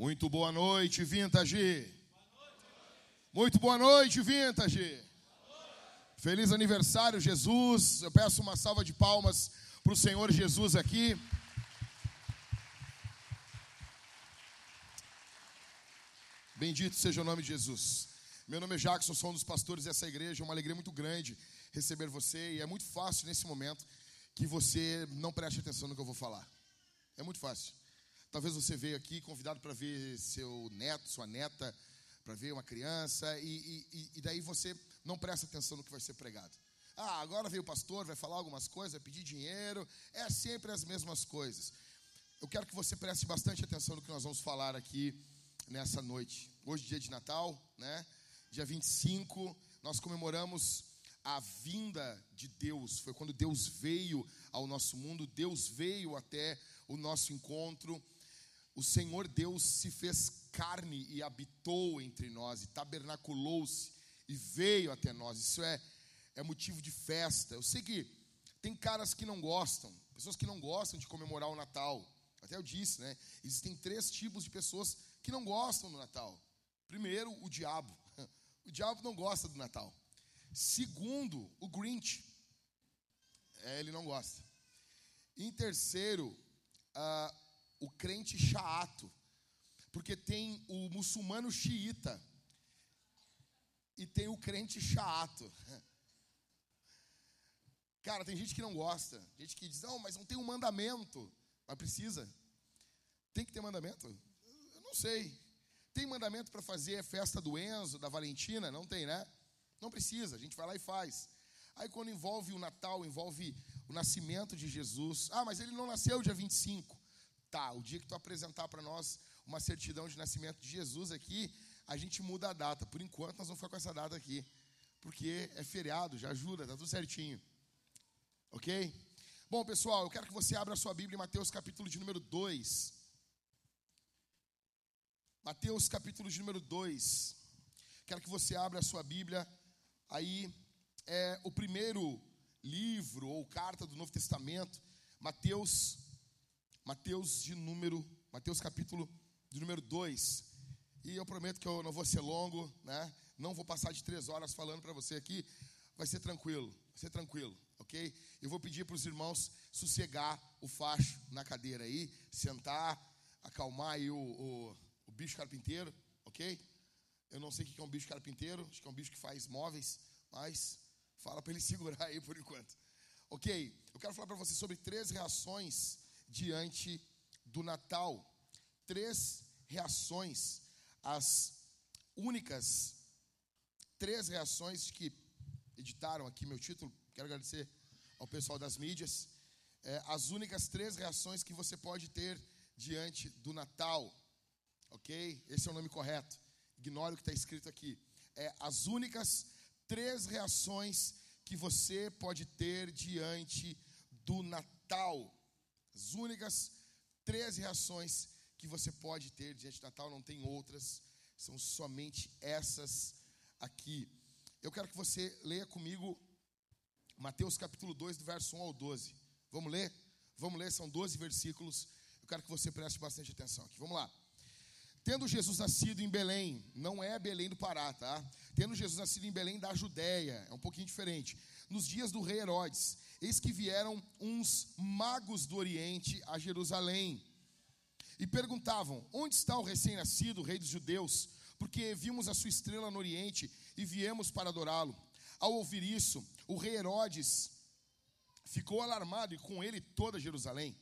Muito boa noite, Vintage. Muito boa noite, Vintage. Feliz aniversário, Jesus. Eu peço uma salva de palmas para o Senhor Jesus aqui. Bendito seja o nome de Jesus. Meu nome é Jackson, sou um dos pastores dessa igreja. É uma alegria muito grande receber você. E é muito fácil nesse momento que você não preste atenção no que eu vou falar. É muito fácil. Talvez você veio aqui convidado para ver seu neto, sua neta, para ver uma criança, e, e, e, daí você não presta atenção no que vai ser pregado. Ah, agora veio o pastor, vai falar algumas coisas, vai pedir dinheiro, é sempre as mesmas coisas. Eu quero que você preste bastante atenção no que nós vamos falar aqui nessa noite. Hoje, dia de Natal, né? Dia 25, nós comemoramos a vinda de Deus. Foi quando Deus veio ao nosso mundo, Deus veio até o nosso encontro o Senhor Deus se fez carne e habitou entre nós, e tabernaculou-se e veio até nós. Isso é, é motivo de festa. Eu sei que tem caras que não gostam, pessoas que não gostam de comemorar o Natal. Até eu disse, né? Existem três tipos de pessoas que não gostam do Natal. Primeiro, o diabo. O diabo não gosta do Natal. Segundo, o Grinch. É, ele não gosta. Em terceiro, uh, o crente chato, porque tem o muçulmano xiita e tem o crente chato. Cara, tem gente que não gosta, gente que diz, não, mas não tem um mandamento. Mas precisa. Tem que ter mandamento? Eu não sei. Tem mandamento para fazer festa do Enzo, da Valentina? Não tem, né? Não precisa, a gente vai lá e faz. Aí quando envolve o Natal, envolve o nascimento de Jesus. Ah, mas ele não nasceu dia 25. Tá, o dia que tu apresentar para nós uma certidão de nascimento de Jesus aqui, a gente muda a data. Por enquanto, nós vamos ficar com essa data aqui. Porque é feriado, já ajuda, tá tudo certinho. Ok? Bom, pessoal, eu quero que você abra a sua Bíblia em Mateus capítulo de número 2. Mateus capítulo de número 2. Quero que você abra a sua Bíblia. Aí é o primeiro livro ou carta do Novo Testamento. Mateus Mateus de número, Mateus capítulo de número 2. E eu prometo que eu não vou ser longo, né? Não vou passar de três horas falando para você aqui. Vai ser tranquilo, vai ser tranquilo, ok? Eu vou pedir para os irmãos sossegar o facho na cadeira aí, sentar, acalmar aí o, o, o bicho carpinteiro, ok? Eu não sei o que é um bicho carpinteiro, acho que é um bicho que faz móveis, mas fala para ele segurar aí por enquanto. Ok, eu quero falar para você sobre três reações diante do Natal. Três reações, as únicas três reações que editaram aqui meu título. Quero agradecer ao pessoal das mídias. É, as únicas três reações que você pode ter diante do Natal. Ok? Esse é o nome correto. Ignore o que está escrito aqui. É, as únicas três reações que você pode ter diante do Natal. As únicas três reações que você pode ter diante do Natal, não tem outras, são somente essas aqui. Eu quero que você leia comigo Mateus capítulo 2, do verso 1 ao 12. Vamos ler? Vamos ler, são 12 versículos. Eu quero que você preste bastante atenção aqui. Vamos lá. Tendo Jesus nascido em Belém, não é Belém do Pará, tá? Tendo Jesus nascido em Belém da Judéia, é um pouquinho diferente. Nos dias do rei Herodes, eis que vieram uns magos do Oriente a Jerusalém e perguntavam: Onde está o recém-nascido, rei dos judeus? Porque vimos a sua estrela no Oriente e viemos para adorá-lo. Ao ouvir isso, o rei Herodes ficou alarmado e com ele toda Jerusalém.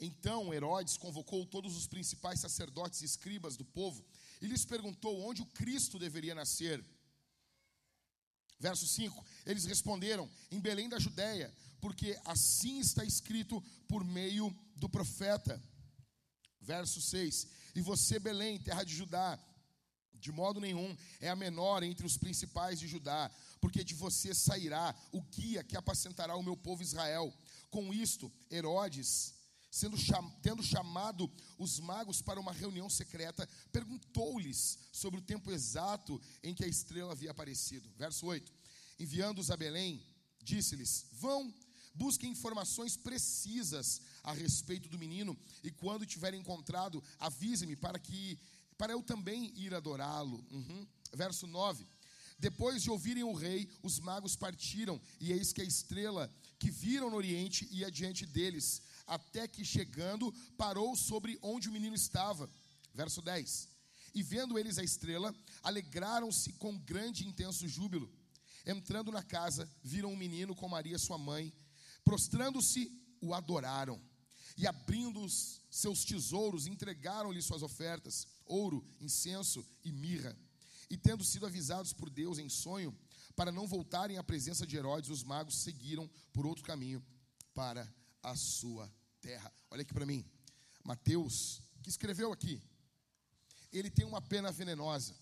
Então Herodes convocou todos os principais sacerdotes e escribas do povo e lhes perguntou onde o Cristo deveria nascer. Verso 5: Eles responderam: Em Belém da Judéia, porque assim está escrito por meio do profeta. Verso 6: E você, Belém, terra de Judá, de modo nenhum é a menor entre os principais de Judá, porque de você sairá o guia que apacentará o meu povo Israel. Com isto, Herodes, sendo cham tendo chamado os magos para uma reunião secreta, perguntou-lhes sobre o tempo exato em que a estrela havia aparecido. Verso 8: Enviando-os a Belém, disse-lhes: Vão Busquem informações precisas a respeito do menino e quando tiver encontrado, avise-me para que para eu também ir adorá-lo. Uhum. Verso 9. Depois de ouvirem o rei, os magos partiram, e eis que a estrela que viram no oriente ia diante deles, até que chegando, parou sobre onde o menino estava. Verso 10. E vendo eles a estrela, alegraram-se com grande e intenso júbilo. Entrando na casa, viram um menino com Maria, sua mãe, Prostrando-se, o adoraram. E abrindo os seus tesouros, entregaram-lhe suas ofertas: ouro, incenso e mirra. E tendo sido avisados por Deus em sonho, para não voltarem à presença de Herodes, os magos seguiram por outro caminho para a sua terra. Olha aqui para mim. Mateus, que escreveu aqui, ele tem uma pena venenosa.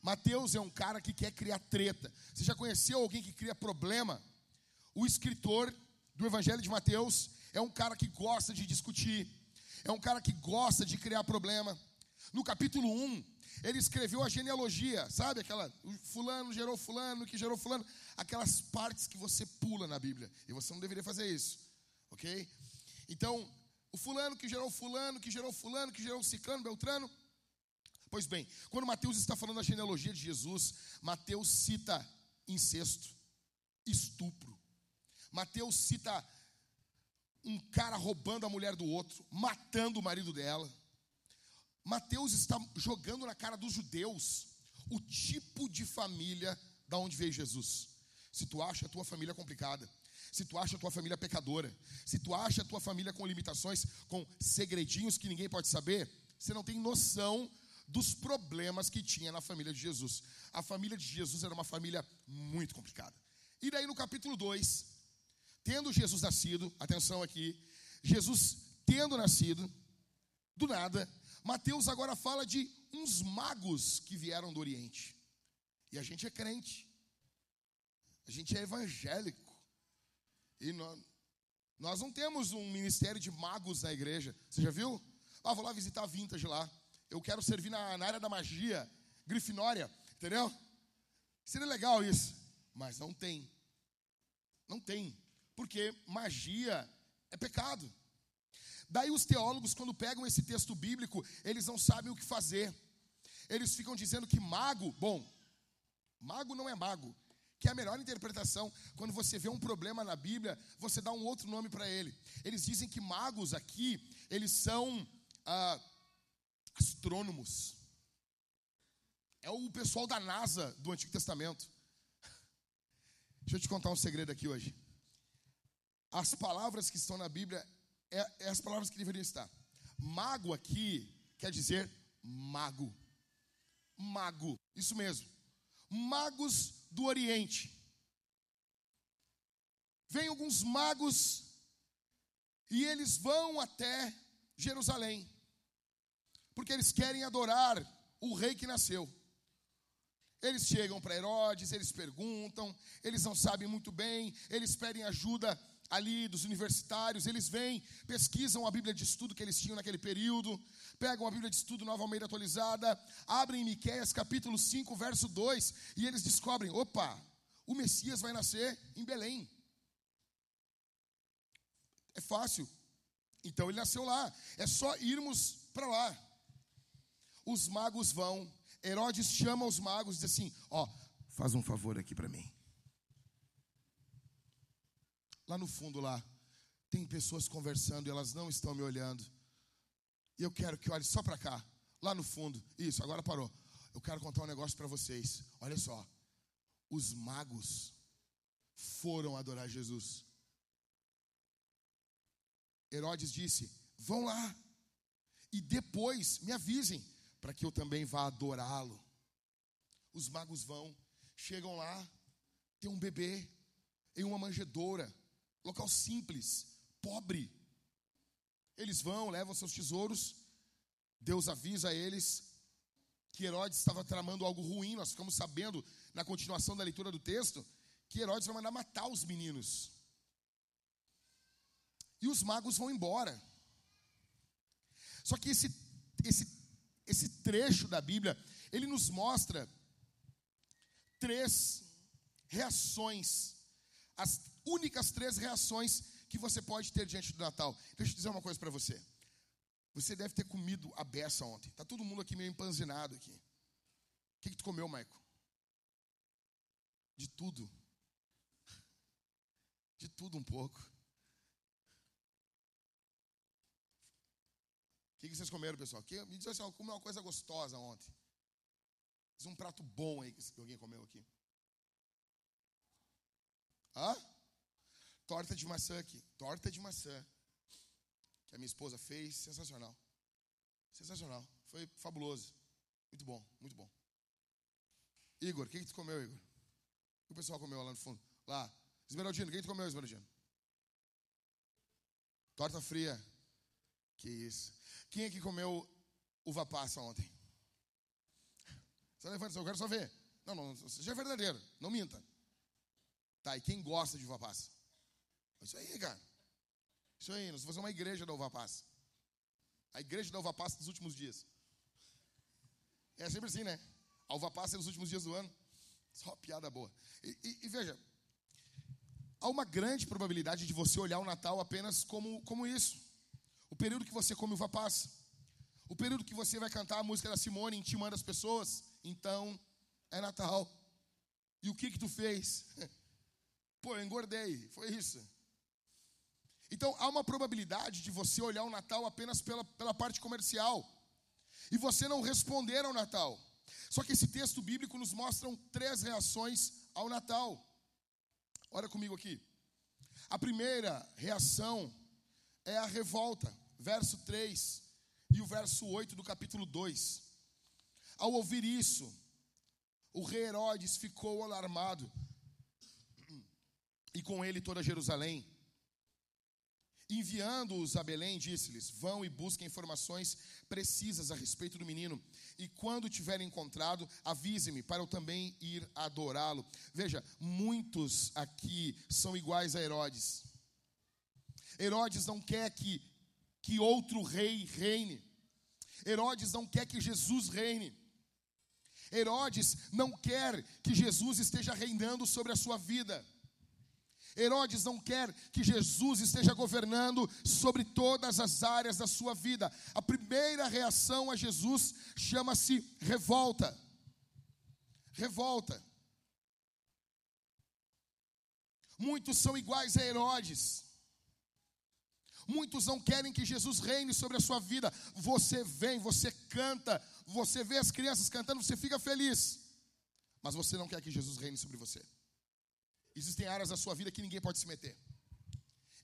Mateus é um cara que quer criar treta. Você já conheceu alguém que cria problema? O escritor do Evangelho de Mateus é um cara que gosta de discutir, é um cara que gosta de criar problema. No capítulo 1, ele escreveu a genealogia, sabe? Aquela, fulano gerou fulano, que gerou fulano, aquelas partes que você pula na Bíblia, e você não deveria fazer isso, ok? Então, o fulano que gerou fulano, que gerou fulano, que gerou ciclano, beltrano. Pois bem, quando Mateus está falando da genealogia de Jesus, Mateus cita incesto, estupro, Mateus cita um cara roubando a mulher do outro, matando o marido dela. Mateus está jogando na cara dos judeus o tipo de família da onde veio Jesus. Se tu acha a tua família complicada, se tu acha a tua família pecadora, se tu acha a tua família com limitações, com segredinhos que ninguém pode saber, você não tem noção dos problemas que tinha na família de Jesus. A família de Jesus era uma família muito complicada. E daí no capítulo 2, tendo Jesus nascido, atenção aqui, Jesus tendo nascido, do nada, Mateus agora fala de uns magos que vieram do Oriente. E a gente é crente, a gente é evangélico, e nós, nós não temos um ministério de magos na igreja. Você já viu? Ah, vou lá visitar a Vintage lá. Eu quero servir na, na área da magia, Grifinória, entendeu? Seria legal isso, mas não tem. Não tem porque magia é pecado. Daí os teólogos, quando pegam esse texto bíblico, eles não sabem o que fazer. Eles ficam dizendo que mago, bom, mago não é mago, que é a melhor interpretação. Quando você vê um problema na Bíblia, você dá um outro nome para ele. Eles dizem que magos aqui, eles são ah, astrônomos. É o pessoal da NASA do Antigo Testamento. Deixa eu te contar um segredo aqui hoje. As palavras que estão na Bíblia é, é as palavras que deveriam estar. Mago aqui quer dizer mago. Mago, isso mesmo. Magos do Oriente. Vem alguns magos e eles vão até Jerusalém, porque eles querem adorar o rei que nasceu. Eles chegam para Herodes, eles perguntam, eles não sabem muito bem, eles pedem ajuda ali dos universitários, eles vêm, pesquisam a Bíblia de estudo que eles tinham naquele período, pegam a Bíblia de estudo Nova Almeida atualizada, abrem Miqueias capítulo 5, verso 2, e eles descobrem, opa, o Messias vai nascer em Belém. É fácil. Então ele nasceu lá. É só irmos para lá. os magos vão. Herodes chama os magos e diz assim: Ó, faz um favor aqui para mim. Lá no fundo, lá, tem pessoas conversando e elas não estão me olhando. E eu quero que olhe só para cá, lá no fundo. Isso, agora parou. Eu quero contar um negócio para vocês. Olha só. Os magos foram adorar Jesus. Herodes disse: Vão lá e depois me avisem para que eu também vá adorá-lo. Os magos vão, chegam lá, tem um bebê em uma manjedoura, local simples, pobre. Eles vão, levam seus tesouros. Deus avisa a eles que Herodes estava tramando algo ruim. Nós ficamos sabendo na continuação da leitura do texto que Herodes vai mandar matar os meninos. E os magos vão embora. Só que esse, esse, esse trecho da Bíblia, ele nos mostra três reações, as únicas três reações que você pode ter diante do Natal. Deixa eu dizer uma coisa para você. Você deve ter comido a beça ontem. Tá todo mundo aqui meio empanzinado aqui. O que, que tu comeu, Maico? De tudo. De tudo um pouco. O que, que vocês comeram, pessoal? Que, me diz assim, eu comi uma coisa gostosa ontem. Diz um prato bom aí que alguém comeu aqui. Hã? Torta de maçã aqui. Torta de maçã. Que a minha esposa fez. Sensacional. Sensacional. Foi fabuloso. Muito bom, muito bom. Igor, o que, que tu comeu, Igor? O que o pessoal comeu lá no fundo? Lá. Esmeraldino, o que tu comeu, Esmeraldino? Torta fria. Que isso. Quem é que comeu uva passa ontem? Você levanta, eu quero só ver. Não, não, seja verdadeiro, não minta. Tá, e quem gosta de uva passa? Isso aí, cara. Isso aí, nós vamos fazer uma igreja da uva passa. A igreja da uva passa dos últimos dias. É sempre assim, né? A uva passa é nos últimos dias do ano. Só piada boa. E, e, e, veja, há uma grande probabilidade de você olhar o Natal apenas como, como isso. O período que você come uva passa. O período que você vai cantar a música da Simone intimando as pessoas. Então, é Natal. E o que que tu fez? Pô, eu engordei. Foi isso. Então, há uma probabilidade de você olhar o Natal apenas pela, pela parte comercial. E você não responder ao Natal. Só que esse texto bíblico nos mostra três reações ao Natal. Olha comigo aqui. A primeira reação é a revolta, verso 3 e o verso 8 do capítulo 2. Ao ouvir isso, o rei Herodes ficou alarmado, e com ele toda Jerusalém. Enviando-os a Belém, disse-lhes: Vão e busquem informações precisas a respeito do menino, e quando tiverem encontrado, avise-me, para eu também ir adorá-lo. Veja, muitos aqui são iguais a Herodes. Herodes não quer que, que outro rei reine. Herodes não quer que Jesus reine. Herodes não quer que Jesus esteja reinando sobre a sua vida. Herodes não quer que Jesus esteja governando sobre todas as áreas da sua vida. A primeira reação a Jesus chama-se revolta. Revolta. Muitos são iguais a Herodes. Muitos não querem que Jesus reine sobre a sua vida. Você vem, você canta, você vê as crianças cantando, você fica feliz. Mas você não quer que Jesus reine sobre você. Existem áreas da sua vida que ninguém pode se meter.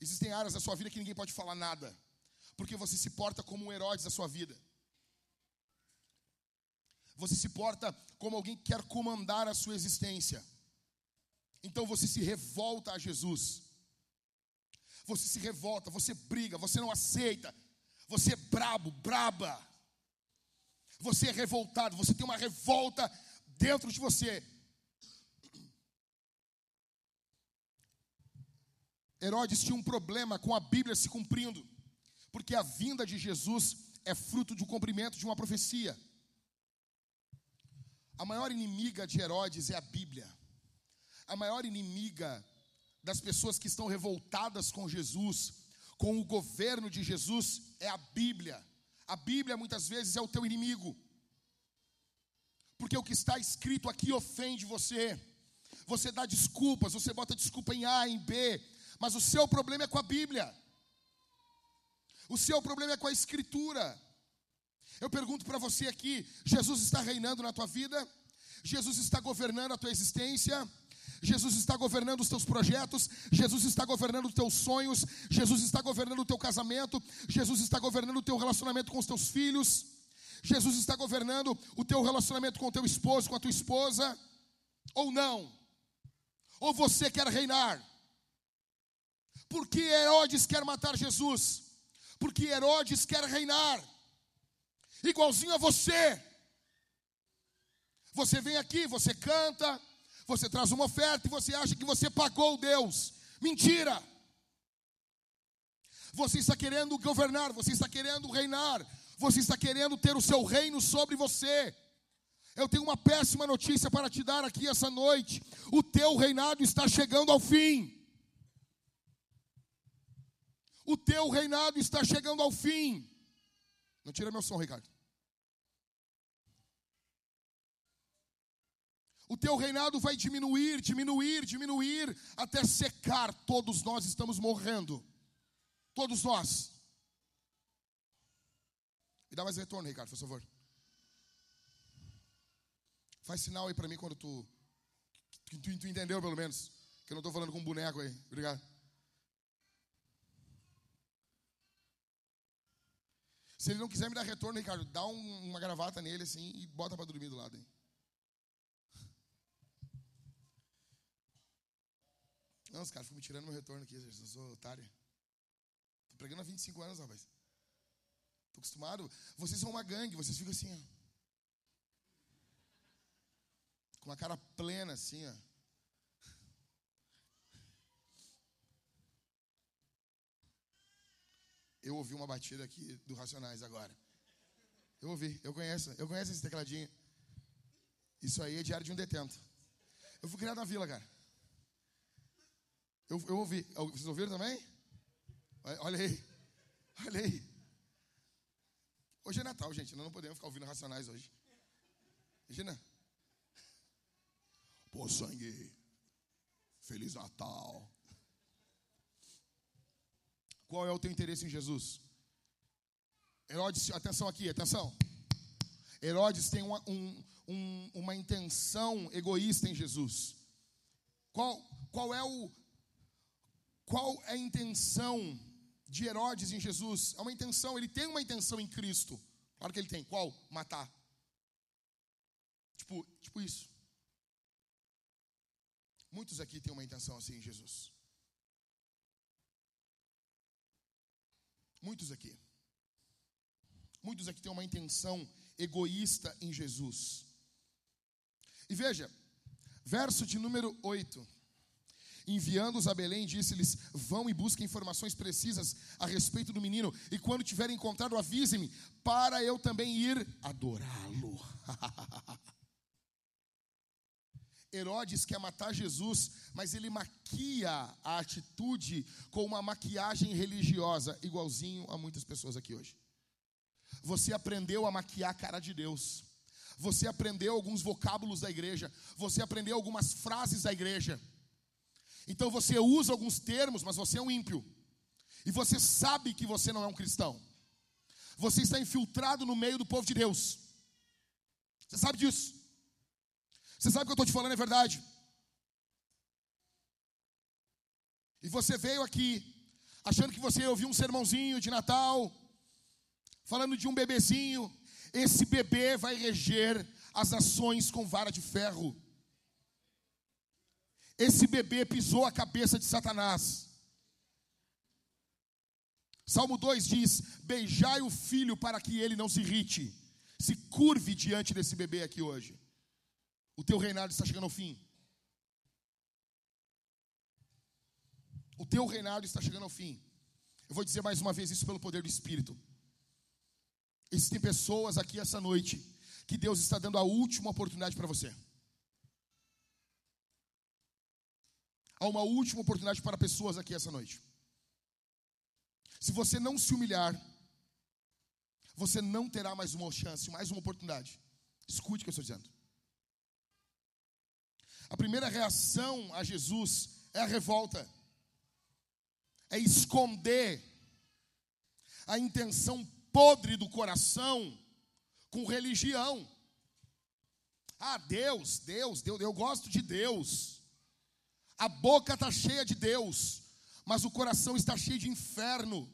Existem áreas da sua vida que ninguém pode falar nada. Porque você se porta como um Herodes da sua vida. Você se porta como alguém que quer comandar a sua existência. Então você se revolta a Jesus. Você se revolta, você briga, você não aceita. Você é brabo, braba. Você é revoltado, você tem uma revolta dentro de você. Herodes tinha um problema com a Bíblia se cumprindo, porque a vinda de Jesus é fruto do cumprimento de uma profecia. A maior inimiga de Herodes é a Bíblia. A maior inimiga das pessoas que estão revoltadas com Jesus, com o governo de Jesus, é a Bíblia. A Bíblia muitas vezes é o teu inimigo. porque o que está escrito aqui ofende você. Você dá desculpas, você bota desculpa em A, em B, mas o seu problema é com a Bíblia. O seu problema é com a Escritura. Eu pergunto para você aqui: Jesus está reinando na tua vida? Jesus está governando a tua existência? Jesus está governando os teus projetos, Jesus está governando os teus sonhos, Jesus está governando o teu casamento, Jesus está governando o teu relacionamento com os teus filhos, Jesus está governando o teu relacionamento com o teu esposo, com a tua esposa, ou não? Ou você quer reinar? Porque Herodes quer matar Jesus? Porque Herodes quer reinar, igualzinho a você. Você vem aqui, você canta, você traz uma oferta e você acha que você pagou Deus. Mentira! Você está querendo governar, você está querendo reinar, você está querendo ter o seu reino sobre você. Eu tenho uma péssima notícia para te dar aqui essa noite: o teu reinado está chegando ao fim. O teu reinado está chegando ao fim. Não tira meu som, Ricardo. O teu reinado vai diminuir, diminuir, diminuir, até secar. Todos nós estamos morrendo. Todos nós. Me dá mais retorno, Ricardo, por favor. Faz sinal aí para mim quando tu, tu, tu, entendeu, pelo menos. Que eu não estou falando com um boneco aí. Obrigado. Se ele não quiser me dar retorno, Ricardo, dá um, uma gravata nele assim e bota para dormir do lado aí. Não, os caras ficam me tirando meu retorno aqui, eu sou otário. Tô pregando há 25 anos, rapaz. Tô acostumado. Vocês são uma gangue, vocês ficam assim, ó. Com uma cara plena, assim, ó. Eu ouvi uma batida aqui do Racionais agora. Eu ouvi, eu conheço, eu conheço esse tecladinho. Isso aí é diário de um detento. Eu fui criado na vila, cara. Eu, eu ouvi. Vocês ouviram também? Olha aí. Olha aí. Hoje é Natal, gente. Nós não podemos ficar ouvindo racionais hoje. Imagina. Pô, sangue. Feliz Natal. Qual é o teu interesse em Jesus? Herodes, atenção aqui, atenção. Herodes tem uma, um, um, uma intenção egoísta em Jesus. Qual, qual é o, qual é a intenção de Herodes em Jesus? É uma intenção, ele tem uma intenção em Cristo. Claro que ele tem. Qual? Matar. Tipo, tipo isso. Muitos aqui têm uma intenção assim em Jesus. Muitos aqui. Muitos aqui têm uma intenção egoísta em Jesus. E veja, verso de número 8. Enviando-os a Belém, disse-lhes: Vão e busquem informações precisas a respeito do menino, e quando tiverem encontrado, avisem-me, para eu também ir adorá-lo. Herodes quer matar Jesus, mas ele maquia a atitude com uma maquiagem religiosa, igualzinho a muitas pessoas aqui hoje. Você aprendeu a maquiar a cara de Deus. Você aprendeu alguns vocábulos da igreja. Você aprendeu algumas frases da igreja. Então você usa alguns termos, mas você é um ímpio. E você sabe que você não é um cristão. Você está infiltrado no meio do povo de Deus. Você sabe disso. Você sabe que eu estou te falando é verdade. E você veio aqui achando que você ouviu um sermãozinho de Natal, falando de um bebezinho. Esse bebê vai reger as nações com vara de ferro. Esse bebê pisou a cabeça de Satanás. Salmo 2 diz: Beijai o filho para que ele não se irrite. Se curve diante desse bebê aqui hoje. O teu reinado está chegando ao fim. O teu reinado está chegando ao fim. Eu vou dizer mais uma vez isso pelo poder do Espírito. Existem pessoas aqui essa noite que Deus está dando a última oportunidade para você. Há uma última oportunidade para pessoas aqui essa noite. Se você não se humilhar, você não terá mais uma chance, mais uma oportunidade. Escute o que eu estou dizendo. A primeira reação a Jesus é a revolta, é esconder a intenção podre do coração com religião. Ah, Deus, Deus, Deus, eu gosto de Deus. A boca está cheia de Deus, mas o coração está cheio de inferno,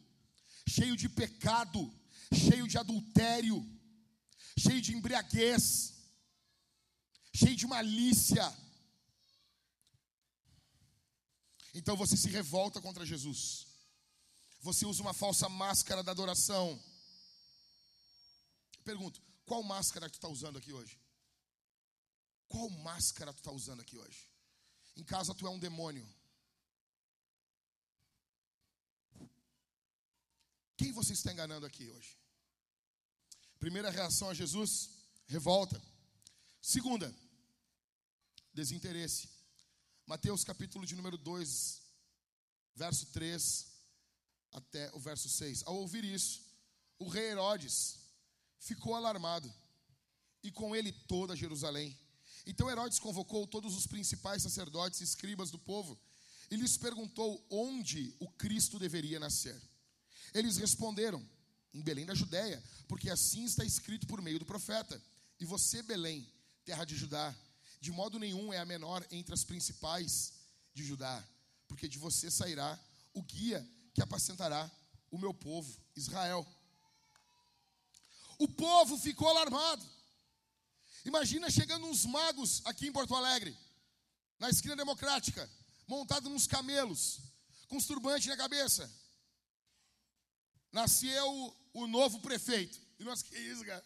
cheio de pecado, cheio de adultério, cheio de embriaguez, cheio de malícia. Então você se revolta contra Jesus. Você usa uma falsa máscara da adoração. Pergunto, qual máscara tu está usando aqui hoje? Qual máscara tu está usando aqui hoje? Em casa tu é um demônio. Quem você está enganando aqui hoje? Primeira reação a Jesus, revolta. Segunda, desinteresse. Mateus capítulo de número 2, verso 3 até o verso 6. Ao ouvir isso, o rei Herodes ficou alarmado, e com ele toda Jerusalém. Então Herodes convocou todos os principais sacerdotes e escribas do povo e lhes perguntou onde o Cristo deveria nascer. Eles responderam: em Belém da Judéia, porque assim está escrito por meio do profeta. E você, Belém, terra de Judá, de modo nenhum é a menor entre as principais de Judá, porque de você sairá o guia que apacentará o meu povo, Israel. O povo ficou alarmado. Imagina chegando uns magos aqui em Porto Alegre, na esquina democrática, montados nos camelos, com os turbantes na cabeça. Nasceu o novo prefeito. E nós, que isso, cara?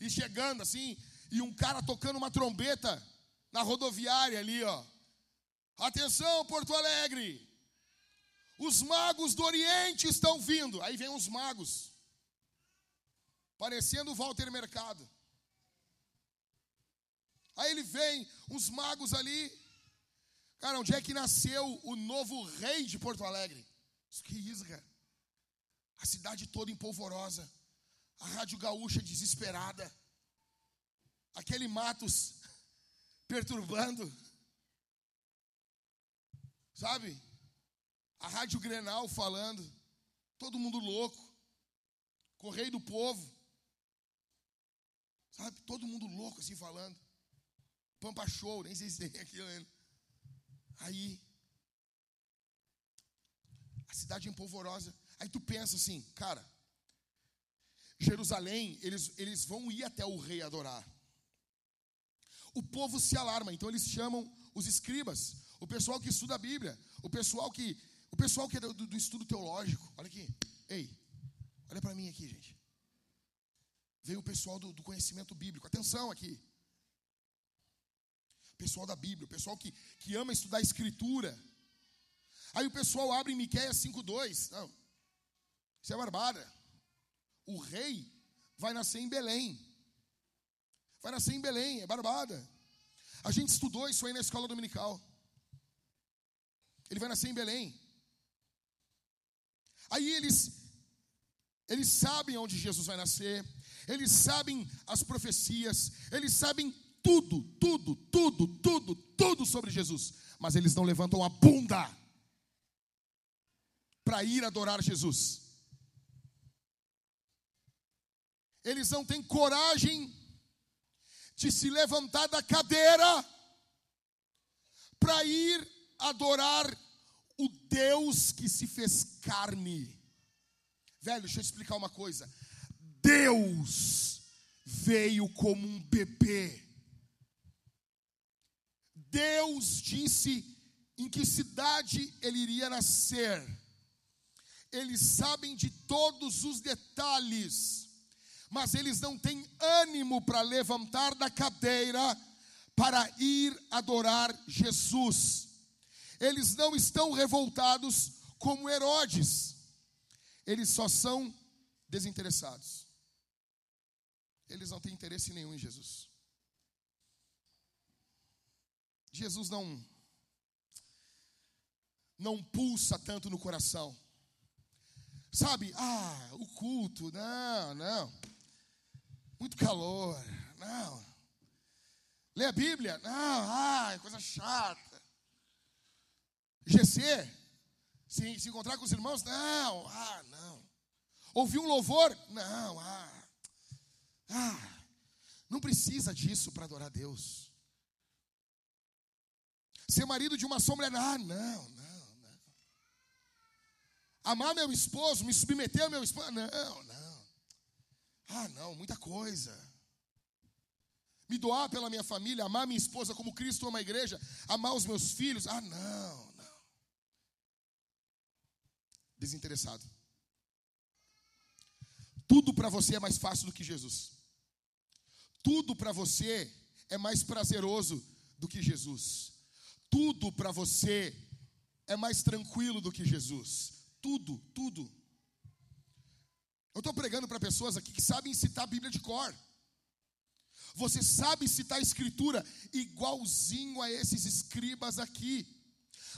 E chegando assim, e um cara tocando uma trombeta na rodoviária ali, ó. Atenção, Porto Alegre! Os magos do Oriente estão vindo. Aí vem os magos, parecendo o Walter Mercado. Aí ele vem, uns magos ali. Cara, onde é que nasceu o novo rei de Porto Alegre? Isso que isso, cara? A cidade toda empolvorosa. A Rádio Gaúcha desesperada. Aquele Matos perturbando. Sabe? A Rádio Grenal falando. Todo mundo louco. Correio do Povo. Sabe? Todo mundo louco assim falando. Pampa Show, nem sei se tem aquilo ainda. Aí, a cidade empolvorosa. Aí tu pensa assim, cara, Jerusalém, eles, eles vão ir até o rei adorar. O povo se alarma, então eles chamam os escribas, o pessoal que estuda a Bíblia, o pessoal que, o pessoal que é do, do estudo teológico. Olha aqui, ei, olha para mim aqui, gente. Veio o pessoal do, do conhecimento bíblico, atenção aqui. Pessoal da Bíblia, o pessoal que, que ama estudar a Escritura. Aí o pessoal abre em Miqueias 5,2. Não, isso é barbada. O rei vai nascer em Belém. Vai nascer em Belém, é barbada. A gente estudou isso aí na escola dominical. Ele vai nascer em Belém. Aí eles eles sabem onde Jesus vai nascer, eles sabem as profecias, eles sabem tudo, tudo, tudo, tudo, tudo sobre Jesus, mas eles não levantam a bunda para ir adorar Jesus. Eles não têm coragem de se levantar da cadeira para ir adorar o Deus que se fez carne. Velho, deixa eu explicar uma coisa. Deus veio como um bebê. Deus disse em que cidade ele iria nascer. Eles sabem de todos os detalhes mas eles não têm ânimo para levantar da cadeira para ir adorar Jesus. Eles não estão revoltados como Herodes, eles só são desinteressados. Eles não têm interesse nenhum em Jesus. Jesus não não pulsa tanto no coração. Sabe? Ah, o culto, não, não muito calor. Não. Lê a Bíblia? Não, ah, coisa chata. GC? Se, se encontrar com os irmãos? Não, ah, não. Ouvir um louvor? Não, ah, ah. Não precisa disso para adorar Deus. Ser marido de uma mulher? Ah, não, não, não. Amar meu esposo, me submeter ao meu esposo? Não, não. Ah, não, muita coisa me doar pela minha família, amar minha esposa como Cristo ama a igreja, amar os meus filhos. Ah, não, não. Desinteressado. Tudo para você é mais fácil do que Jesus. Tudo para você é mais prazeroso do que Jesus. Tudo para você é mais tranquilo do que Jesus. Tudo, tudo. Eu estou pregando para pessoas aqui que sabem citar a Bíblia de cor. Você sabe citar a escritura igualzinho a esses escribas aqui.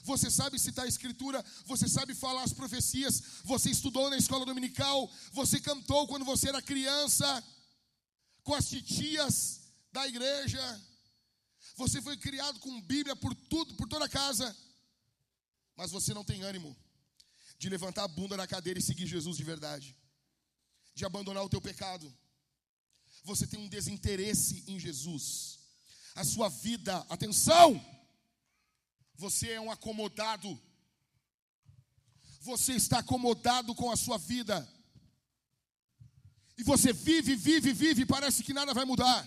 Você sabe citar a escritura, você sabe falar as profecias, você estudou na escola dominical, você cantou quando você era criança, com as titias da igreja. Você foi criado com Bíblia por tudo, por toda a casa. Mas você não tem ânimo de levantar a bunda na cadeira e seguir Jesus de verdade. De abandonar o teu pecado você tem um desinteresse em Jesus. A sua vida, atenção! Você é um acomodado. Você está acomodado com a sua vida. E você vive, vive, vive, parece que nada vai mudar.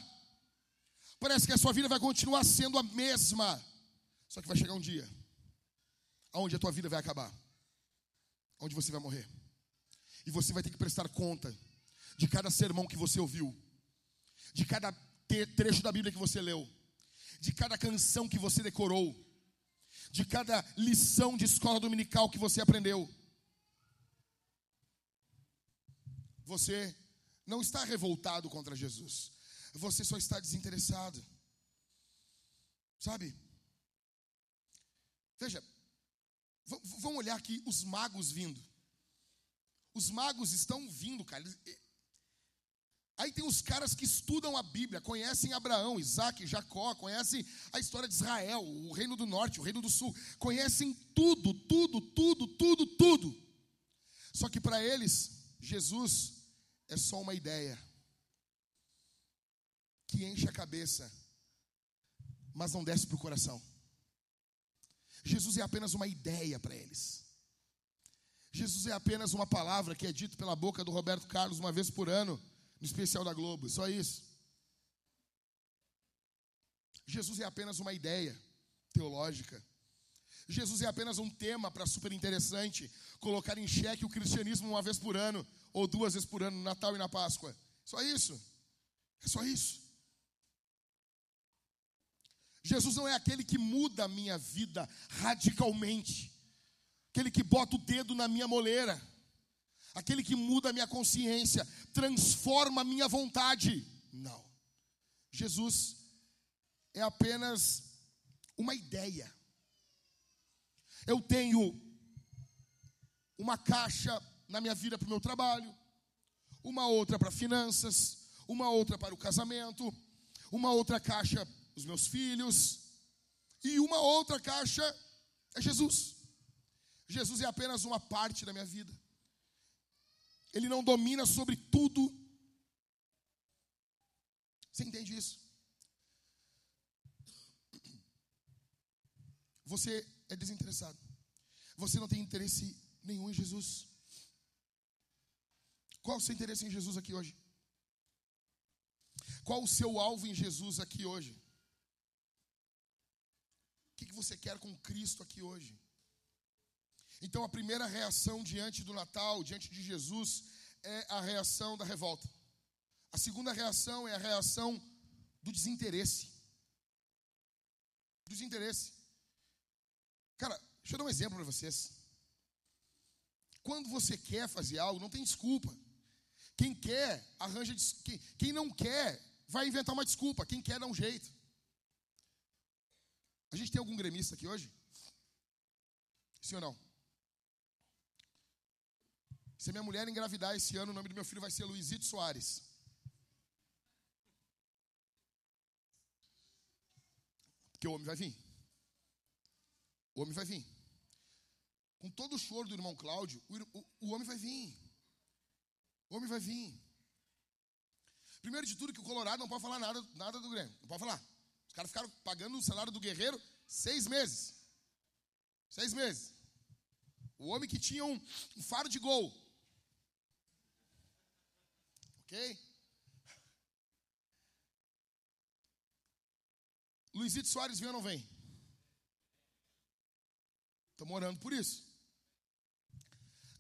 Parece que a sua vida vai continuar sendo a mesma. Só que vai chegar um dia onde a tua vida vai acabar. Onde você vai morrer. E você vai ter que prestar conta de cada sermão que você ouviu de cada trecho da Bíblia que você leu, de cada canção que você decorou, de cada lição de escola dominical que você aprendeu. Você não está revoltado contra Jesus, você só está desinteressado. Sabe? Veja, vamos olhar aqui os magos vindo. Os magos estão vindo, cara. Aí tem os caras que estudam a Bíblia, conhecem Abraão, Isaac, Jacó, conhecem a história de Israel, o reino do norte, o reino do sul, conhecem tudo, tudo, tudo, tudo, tudo. Só que para eles, Jesus é só uma ideia que enche a cabeça, mas não desce para o coração. Jesus é apenas uma ideia para eles. Jesus é apenas uma palavra que é dito pela boca do Roberto Carlos uma vez por ano no especial da Globo, só isso. Jesus é apenas uma ideia teológica. Jesus é apenas um tema para super interessante colocar em xeque o cristianismo uma vez por ano ou duas vezes por ano, no Natal e na Páscoa. Só isso. É só isso. Jesus não é aquele que muda a minha vida radicalmente, aquele que bota o dedo na minha moleira aquele que muda a minha consciência, transforma a minha vontade. Não. Jesus é apenas uma ideia. Eu tenho uma caixa na minha vida para o meu trabalho, uma outra para finanças, uma outra para o casamento, uma outra caixa os meus filhos e uma outra caixa é Jesus. Jesus é apenas uma parte da minha vida. Ele não domina sobre tudo. Você entende isso? Você é desinteressado. Você não tem interesse nenhum em Jesus. Qual o seu interesse em Jesus aqui hoje? Qual o seu alvo em Jesus aqui hoje? O que você quer com Cristo aqui hoje? Então a primeira reação diante do Natal, diante de Jesus, é a reação da revolta. A segunda reação é a reação do desinteresse. Desinteresse. Cara, deixa eu dar um exemplo para vocês. Quando você quer fazer algo, não tem desculpa. Quem quer, arranja. Quem, quem não quer, vai inventar uma desculpa. Quem quer, dá um jeito. A gente tem algum gremista aqui hoje? Sim ou não? Se minha mulher engravidar esse ano, o nome do meu filho vai ser Luizito Soares. Porque o homem vai vir. O homem vai vir. Com todo o choro do irmão Cláudio, o, o, o homem vai vir. O homem vai vir. Primeiro de tudo, que o Colorado não pode falar nada, nada do Grêmio. Não pode falar. Os caras ficaram pagando o salário do Guerreiro seis meses. Seis meses. O homem que tinha um, um faro de gol. Ok? Luizito Soares vem ou não vem? Estamos orando por isso.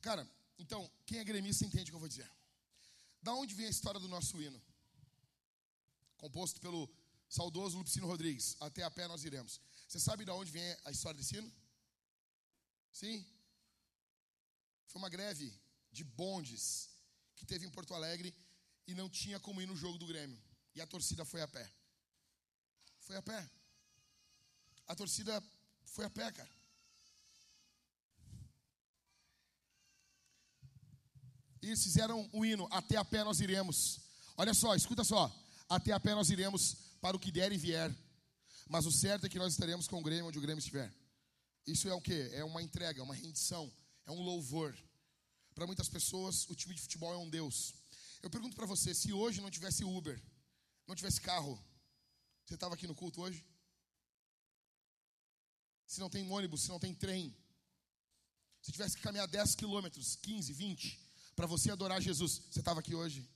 Cara, então, quem é gremista entende o que eu vou dizer. Da onde vem a história do nosso hino? Composto pelo saudoso Lupicino Rodrigues. Até a pé nós iremos. Você sabe de onde vem a história desse hino? Sim? Foi uma greve de bondes que teve em Porto Alegre e não tinha como ir no jogo do Grêmio. E a torcida foi a pé. Foi a pé. A torcida foi a pé, cara. E eles fizeram o hino, até a pé nós iremos. Olha só, escuta só. Até a pé nós iremos para o que der e vier. Mas o certo é que nós estaremos com o Grêmio onde o Grêmio estiver. Isso é o que? É uma entrega, é uma rendição, é um louvor. Para muitas pessoas, o time de futebol é um Deus. Eu pergunto para você, se hoje não tivesse Uber, não tivesse carro, você estava aqui no culto hoje? Se não tem ônibus, se não tem trem, se tivesse que caminhar 10 quilômetros, 15, 20, para você adorar Jesus, você estava aqui hoje?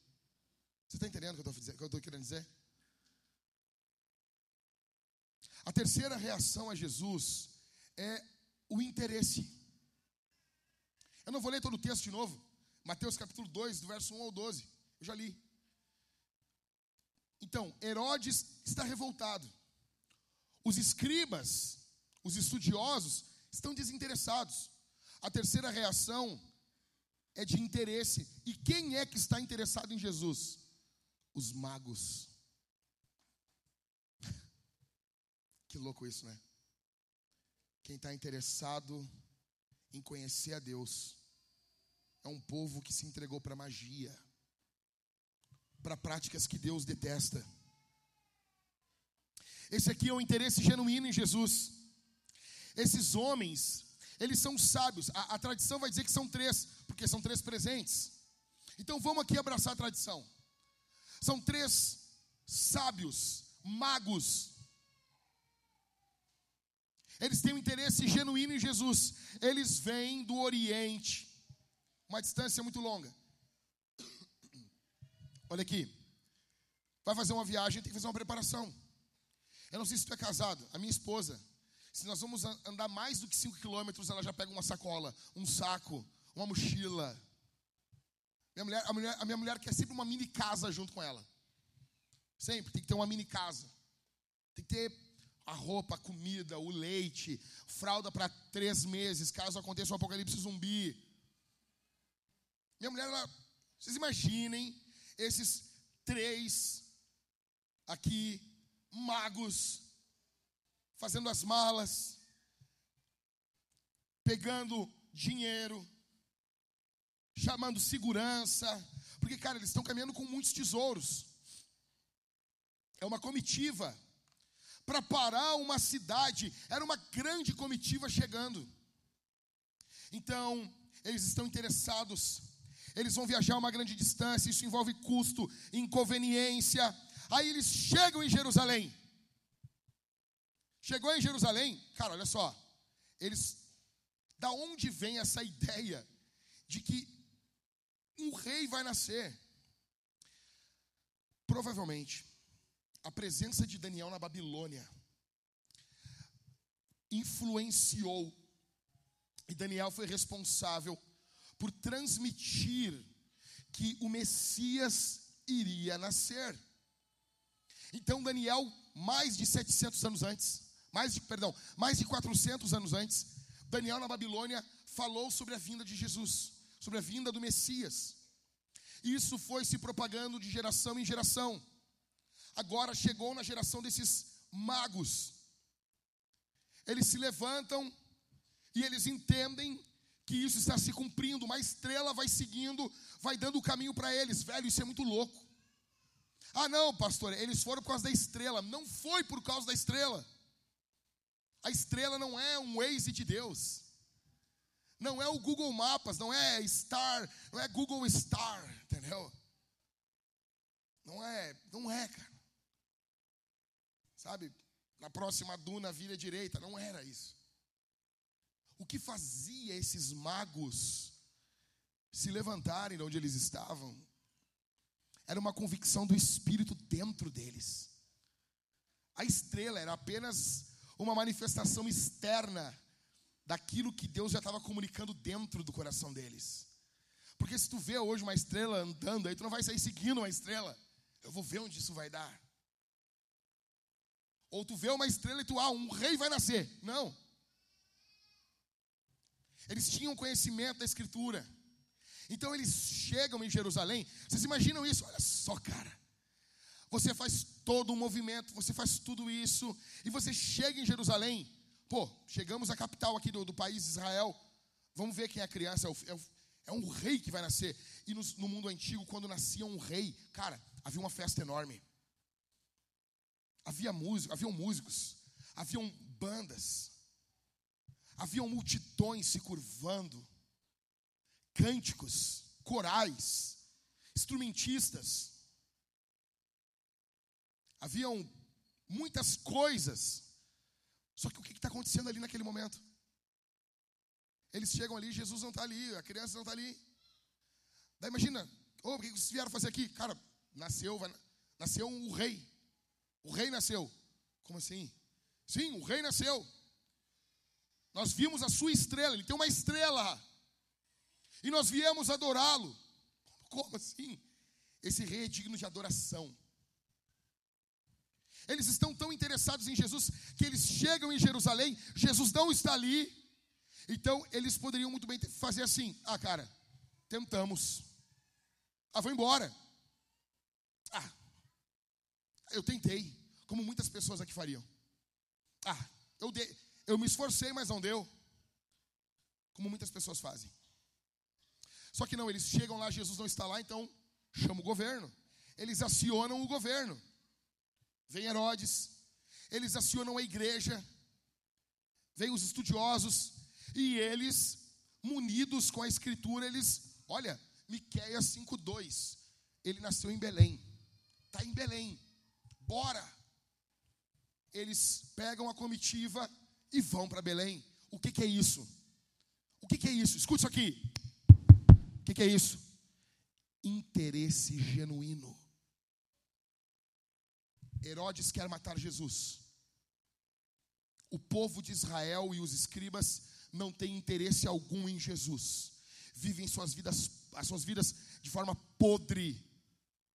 Você está entendendo o que eu estou querendo dizer? A terceira reação a Jesus é o interesse. Eu não vou ler todo o texto de novo. Mateus capítulo 2, do verso 1 ao 12. Eu já li. Então, Herodes está revoltado. Os escribas, os estudiosos, estão desinteressados. A terceira reação é de interesse. E quem é que está interessado em Jesus? Os magos. Que louco isso, né? Quem está interessado em conhecer a Deus é um povo que se entregou para magia para práticas que Deus detesta. Esse aqui é o interesse genuíno em Jesus. Esses homens, eles são sábios. A, a, tradição vai dizer que são três, porque são três presentes. Então vamos aqui abraçar a tradição. São três sábios, magos. Eles têm um interesse genuíno em Jesus. Eles vêm do Oriente, uma distância muito longa. Olha aqui. Vai fazer uma viagem, tem que fazer uma preparação. Eu não sei se tu é casado. A minha esposa, se nós vamos andar mais do que 5 quilômetros, ela já pega uma sacola, um saco, uma mochila. Minha mulher, a, mulher, a minha mulher quer sempre uma mini casa junto com ela. Sempre, tem que ter uma mini casa. Tem que ter a roupa, a comida, o leite, fralda para três meses, caso aconteça um apocalipse zumbi. Minha mulher, ela, vocês imaginem esses três aqui, magos, fazendo as malas, pegando dinheiro, chamando segurança, porque, cara, eles estão caminhando com muitos tesouros. É uma comitiva. Para parar uma cidade, era uma grande comitiva chegando. Então, eles estão interessados eles vão viajar uma grande distância, isso envolve custo, inconveniência. Aí eles chegam em Jerusalém. Chegou em Jerusalém, cara, olha só. Eles, da onde vem essa ideia de que um rei vai nascer? Provavelmente, a presença de Daniel na Babilônia influenciou, e Daniel foi responsável por transmitir que o Messias iria nascer. Então Daniel, mais de 700 anos antes, mais de, perdão, mais de 400 anos antes, Daniel na Babilônia falou sobre a vinda de Jesus, sobre a vinda do Messias. Isso foi se propagando de geração em geração. Agora chegou na geração desses magos. Eles se levantam e eles entendem que isso está se cumprindo, uma estrela vai seguindo, vai dando o caminho para eles. Velho, isso é muito louco. Ah, não, pastor, eles foram por causa da estrela. Não foi por causa da estrela. A estrela não é um Waze de Deus. Não é o Google Mapas, não é Star, não é Google Star, entendeu? Não é, não é, cara. Sabe? Na próxima duna vira direita, não era isso. O que fazia esses magos se levantarem de onde eles estavam era uma convicção do espírito dentro deles. A estrela era apenas uma manifestação externa daquilo que Deus já estava comunicando dentro do coração deles. Porque se tu vê hoje uma estrela andando, aí tu não vai sair seguindo uma estrela. Eu vou ver onde isso vai dar. Ou tu vê uma estrela e tu, ah, um rei vai nascer. Não. Eles tinham conhecimento da escritura. Então eles chegam em Jerusalém. Vocês imaginam isso? Olha só, cara. Você faz todo o movimento, você faz tudo isso, e você chega em Jerusalém. Pô, chegamos à capital aqui do, do país Israel. Vamos ver quem é a criança. É, o, é, o, é um rei que vai nascer. E no, no mundo antigo, quando nascia um rei, cara, havia uma festa enorme. Havia música, haviam músicos, haviam bandas, haviam multidões se curvando, cânticos, corais, instrumentistas. Haviam muitas coisas. Só que o que está acontecendo ali naquele momento? Eles chegam ali, Jesus não está ali, a criança não está ali. Daí imagina, oh, o que vocês vieram fazer aqui? Cara, nasceu, vai, nasceu um, o rei. O rei nasceu. Como assim? Sim, o rei nasceu. Nós vimos a sua estrela, ele tem uma estrela. E nós viemos adorá-lo. Como assim? Esse rei é digno de adoração. Eles estão tão interessados em Jesus que eles chegam em Jerusalém, Jesus não está ali. Então eles poderiam muito bem fazer assim: ah, cara, tentamos. Ah, vou embora. Ah, eu tentei, como muitas pessoas aqui fariam. Ah, eu, de, eu me esforcei, mas não deu. Como muitas pessoas fazem. Só que não, eles chegam lá, Jesus não está lá, então chama o governo. Eles acionam o governo. Vem Herodes, eles acionam a igreja, vem os estudiosos, e eles, munidos com a escritura, eles, olha, Miqueias 5:2. Ele nasceu em Belém. Está em Belém. Bora. Eles pegam a comitiva e vão para Belém. O que, que, é isso? O que, que, é isso? Escute isso aqui. O que, que é isso? Interesse genuíno. Herodes quer matar Jesus. O povo de Israel e os escribas não têm interesse algum em Jesus. Vivem suas vidas, as suas vidas de forma podre,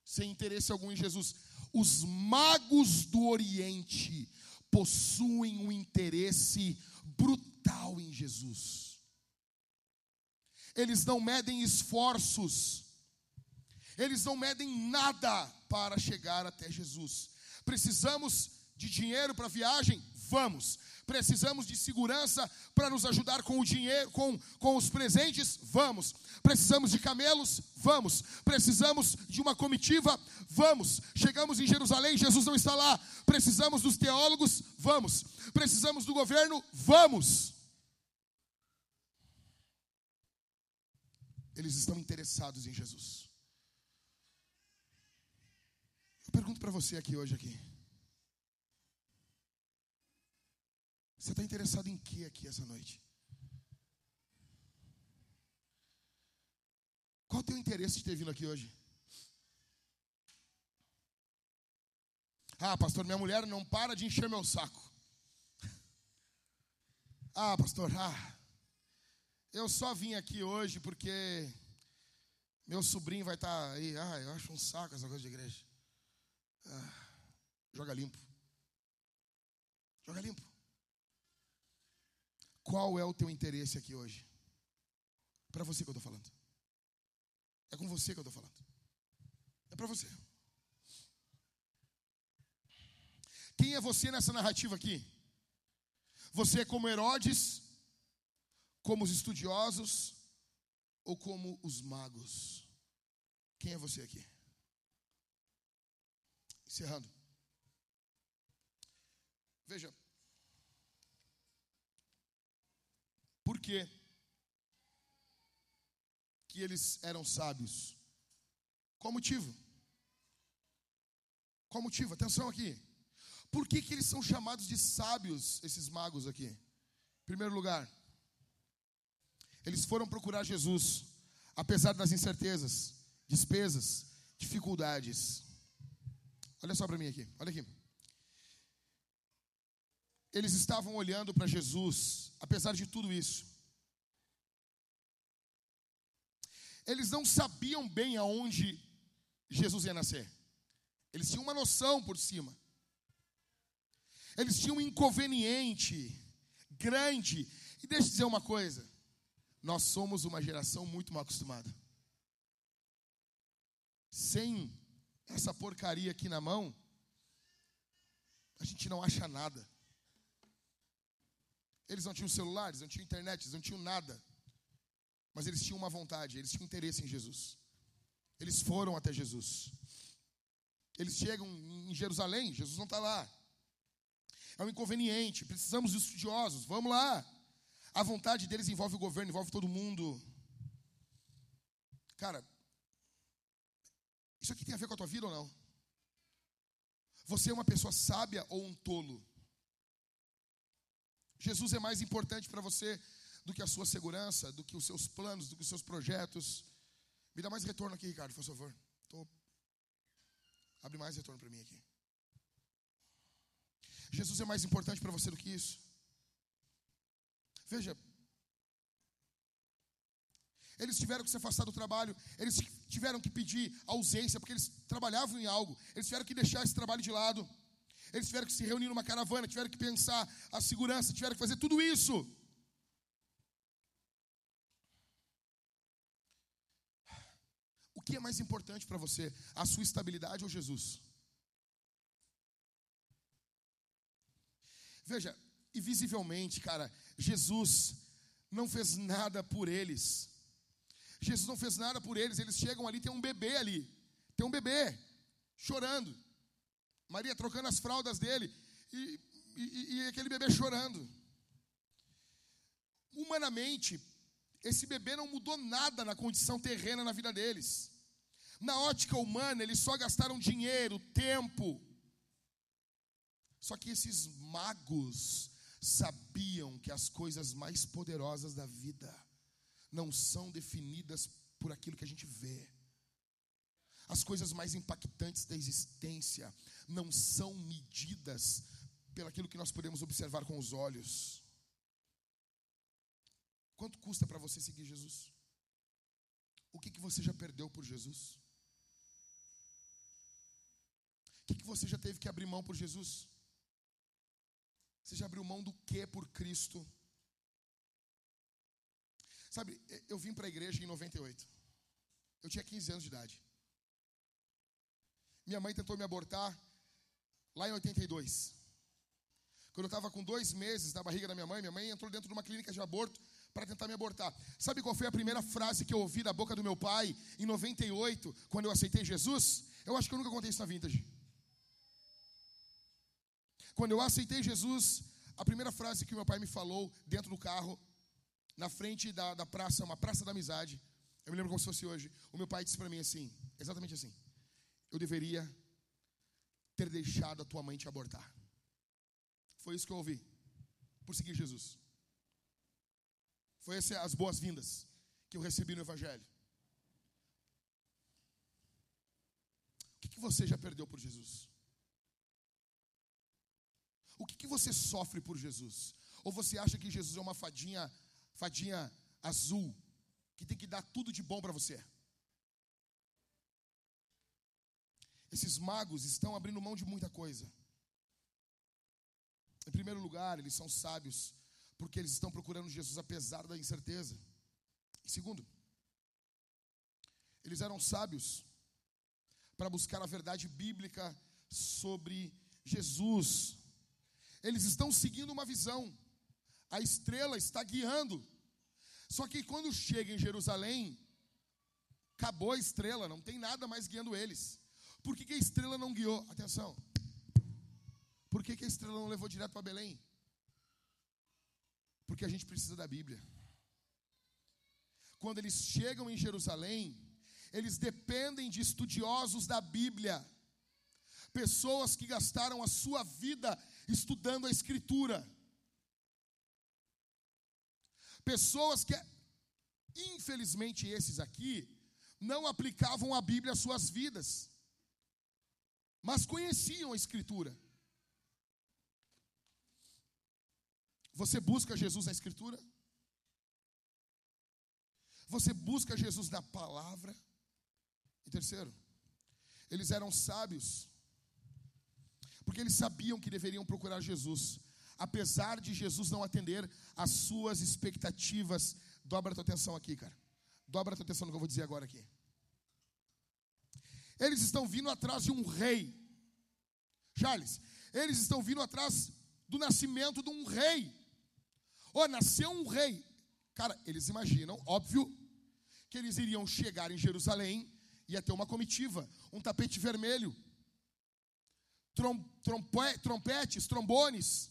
sem interesse algum em Jesus. Os magos do Oriente possuem um interesse brutal em Jesus. Eles não medem esforços, eles não medem nada para chegar até Jesus. Precisamos de dinheiro para viagem? Vamos. Precisamos de segurança para nos ajudar com o dinheiro, com, com os presentes? Vamos. Precisamos de camelos? Vamos. Precisamos de uma comitiva? Vamos. Chegamos em Jerusalém, Jesus não está lá. Precisamos dos teólogos? Vamos. Precisamos do governo? Vamos. Eles estão interessados em Jesus. Eu pergunto para você aqui hoje aqui. Você está interessado em que aqui essa noite? Qual o teu interesse de ter vindo aqui hoje? Ah, pastor, minha mulher não para de encher meu saco. Ah, pastor, ah, eu só vim aqui hoje porque meu sobrinho vai estar tá aí. Ah, eu acho um saco essa coisa de igreja. Ah, joga limpo. Joga limpo. Qual é o teu interesse aqui hoje? Para você que eu estou falando. É com você que eu estou falando. É para você. Quem é você nessa narrativa aqui? Você é como Herodes, como os estudiosos ou como os magos? Quem é você aqui? Encerrando. Veja, que que eles eram sábios? Qual motivo? Qual motivo? Atenção aqui. Por que, que eles são chamados de sábios, esses magos aqui? Em primeiro lugar, eles foram procurar Jesus, apesar das incertezas, despesas, dificuldades. Olha só para mim aqui, olha aqui. Eles estavam olhando para Jesus, apesar de tudo isso. Eles não sabiam bem aonde Jesus ia nascer. Eles tinham uma noção por cima. Eles tinham um inconveniente grande. E deixa eu dizer uma coisa: nós somos uma geração muito mal acostumada. Sem essa porcaria aqui na mão, a gente não acha nada. Eles não tinham celulares, não tinham internet, não tinham nada. Mas eles tinham uma vontade, eles tinham interesse em Jesus. Eles foram até Jesus. Eles chegam em Jerusalém, Jesus não está lá. É um inconveniente, precisamos de estudiosos, vamos lá. A vontade deles envolve o governo, envolve todo mundo. Cara, isso aqui tem a ver com a tua vida ou não? Você é uma pessoa sábia ou um tolo? Jesus é mais importante para você do que a sua segurança, do que os seus planos, do que os seus projetos. Me dá mais retorno aqui, Ricardo, por favor. Tô... Abre mais retorno para mim aqui. Jesus é mais importante para você do que isso. Veja, eles tiveram que se afastar do trabalho, eles tiveram que pedir ausência, porque eles trabalhavam em algo, eles tiveram que deixar esse trabalho de lado, eles tiveram que se reunir numa caravana, tiveram que pensar a segurança, tiveram que fazer tudo isso. O que é mais importante para você, a sua estabilidade ou Jesus? Veja, e visivelmente, cara, Jesus não fez nada por eles. Jesus não fez nada por eles. Eles chegam ali, tem um bebê ali. Tem um bebê chorando. Maria trocando as fraldas dele. E, e, e aquele bebê chorando. Humanamente, esse bebê não mudou nada na condição terrena na vida deles. Na ótica humana, eles só gastaram dinheiro, tempo. Só que esses magos sabiam que as coisas mais poderosas da vida não são definidas por aquilo que a gente vê. As coisas mais impactantes da existência não são medidas pelaquilo que nós podemos observar com os olhos. Quanto custa para você seguir Jesus? O que, que você já perdeu por Jesus? O que, que você já teve que abrir mão por Jesus? Você já abriu mão do que por Cristo? Sabe, eu vim para a igreja em 98. Eu tinha 15 anos de idade. Minha mãe tentou me abortar lá em 82. Quando eu estava com dois meses na barriga da minha mãe, minha mãe entrou dentro de uma clínica de aborto para tentar me abortar. Sabe qual foi a primeira frase que eu ouvi da boca do meu pai em 98, quando eu aceitei Jesus? Eu acho que eu nunca contei isso na vintage. Quando eu aceitei Jesus, a primeira frase que meu pai me falou dentro do carro, na frente da, da praça, uma praça da amizade, eu me lembro como se fosse hoje. O meu pai disse para mim assim, exatamente assim: Eu deveria ter deixado a tua mãe te abortar. Foi isso que eu ouvi, por seguir Jesus. Foi essas as boas-vindas que eu recebi no Evangelho. O que, que você já perdeu por Jesus? O que, que você sofre por Jesus? Ou você acha que Jesus é uma fadinha, fadinha azul, que tem que dar tudo de bom para você? Esses magos estão abrindo mão de muita coisa. Em primeiro lugar, eles são sábios, porque eles estão procurando Jesus apesar da incerteza. E segundo, eles eram sábios para buscar a verdade bíblica sobre Jesus. Eles estão seguindo uma visão. A estrela está guiando. Só que quando chega em Jerusalém, acabou a estrela, não tem nada mais guiando eles. Por que, que a estrela não guiou? Atenção. Por que, que a estrela não levou direto para Belém? Porque a gente precisa da Bíblia. quando eles chegam em Jerusalém, eles dependem de estudiosos da Bíblia, pessoas que gastaram a sua vida estudando a Escritura, pessoas que, infelizmente, esses aqui, não aplicavam a Bíblia às suas vidas, mas conheciam a Escritura. Você busca Jesus na Escritura? Você busca Jesus na palavra? E terceiro, eles eram sábios, porque eles sabiam que deveriam procurar Jesus, apesar de Jesus não atender às suas expectativas. Dobra a tua atenção aqui, cara. Dobra a tua atenção no que eu vou dizer agora aqui. Eles estão vindo atrás de um rei. Charles, eles estão vindo atrás do nascimento de um rei. Oh, nasceu um rei. Cara, eles imaginam, óbvio, que eles iriam chegar em Jerusalém, ia ter uma comitiva, um tapete vermelho, trom, trompe, trompetes, trombones,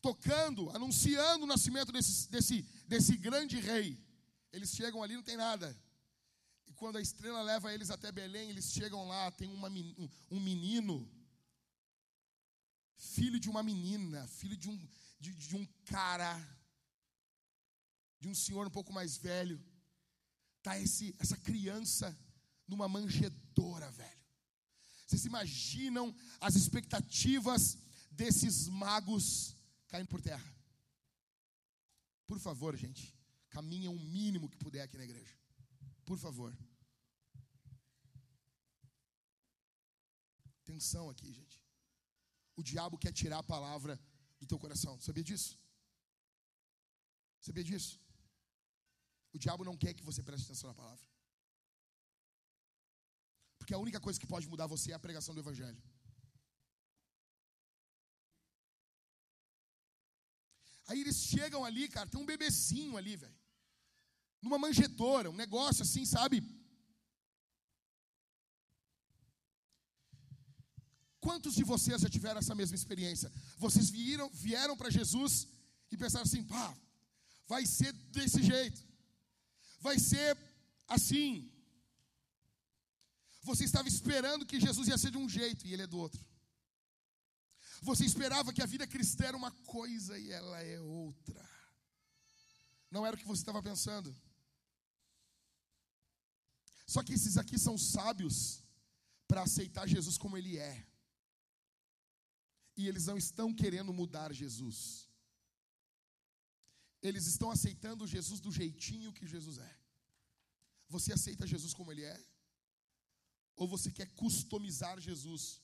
tocando, anunciando o nascimento desse, desse, desse grande rei. Eles chegam ali, não tem nada. E quando a estrela leva eles até Belém, eles chegam lá, tem uma, um menino, filho de uma menina, filho de um, de, de um cara, de um senhor um pouco mais velho. Tá esse, essa criança numa manjedoura, velho. Vocês imaginam as expectativas desses magos caindo por terra? Por favor, gente, caminha o mínimo que puder aqui na igreja. Por favor. Atenção aqui, gente. O diabo quer tirar a palavra do teu coração. Sabia disso? Sabia disso? O diabo não quer que você preste atenção na palavra. Porque a única coisa que pode mudar você é a pregação do Evangelho. Aí eles chegam ali, cara, tem um bebezinho ali, velho. Numa manjedoura, um negócio assim, sabe? Quantos de vocês já tiveram essa mesma experiência? Vocês vieram, vieram para Jesus e pensaram assim: pá, vai ser desse jeito, vai ser assim. Você estava esperando que Jesus ia ser de um jeito e ele é do outro. Você esperava que a vida cristã era uma coisa e ela é outra. Não era o que você estava pensando. Só que esses aqui são sábios para aceitar Jesus como ele é e eles não estão querendo mudar Jesus. Eles estão aceitando Jesus do jeitinho que Jesus é. Você aceita Jesus como ele é? Ou você quer customizar Jesus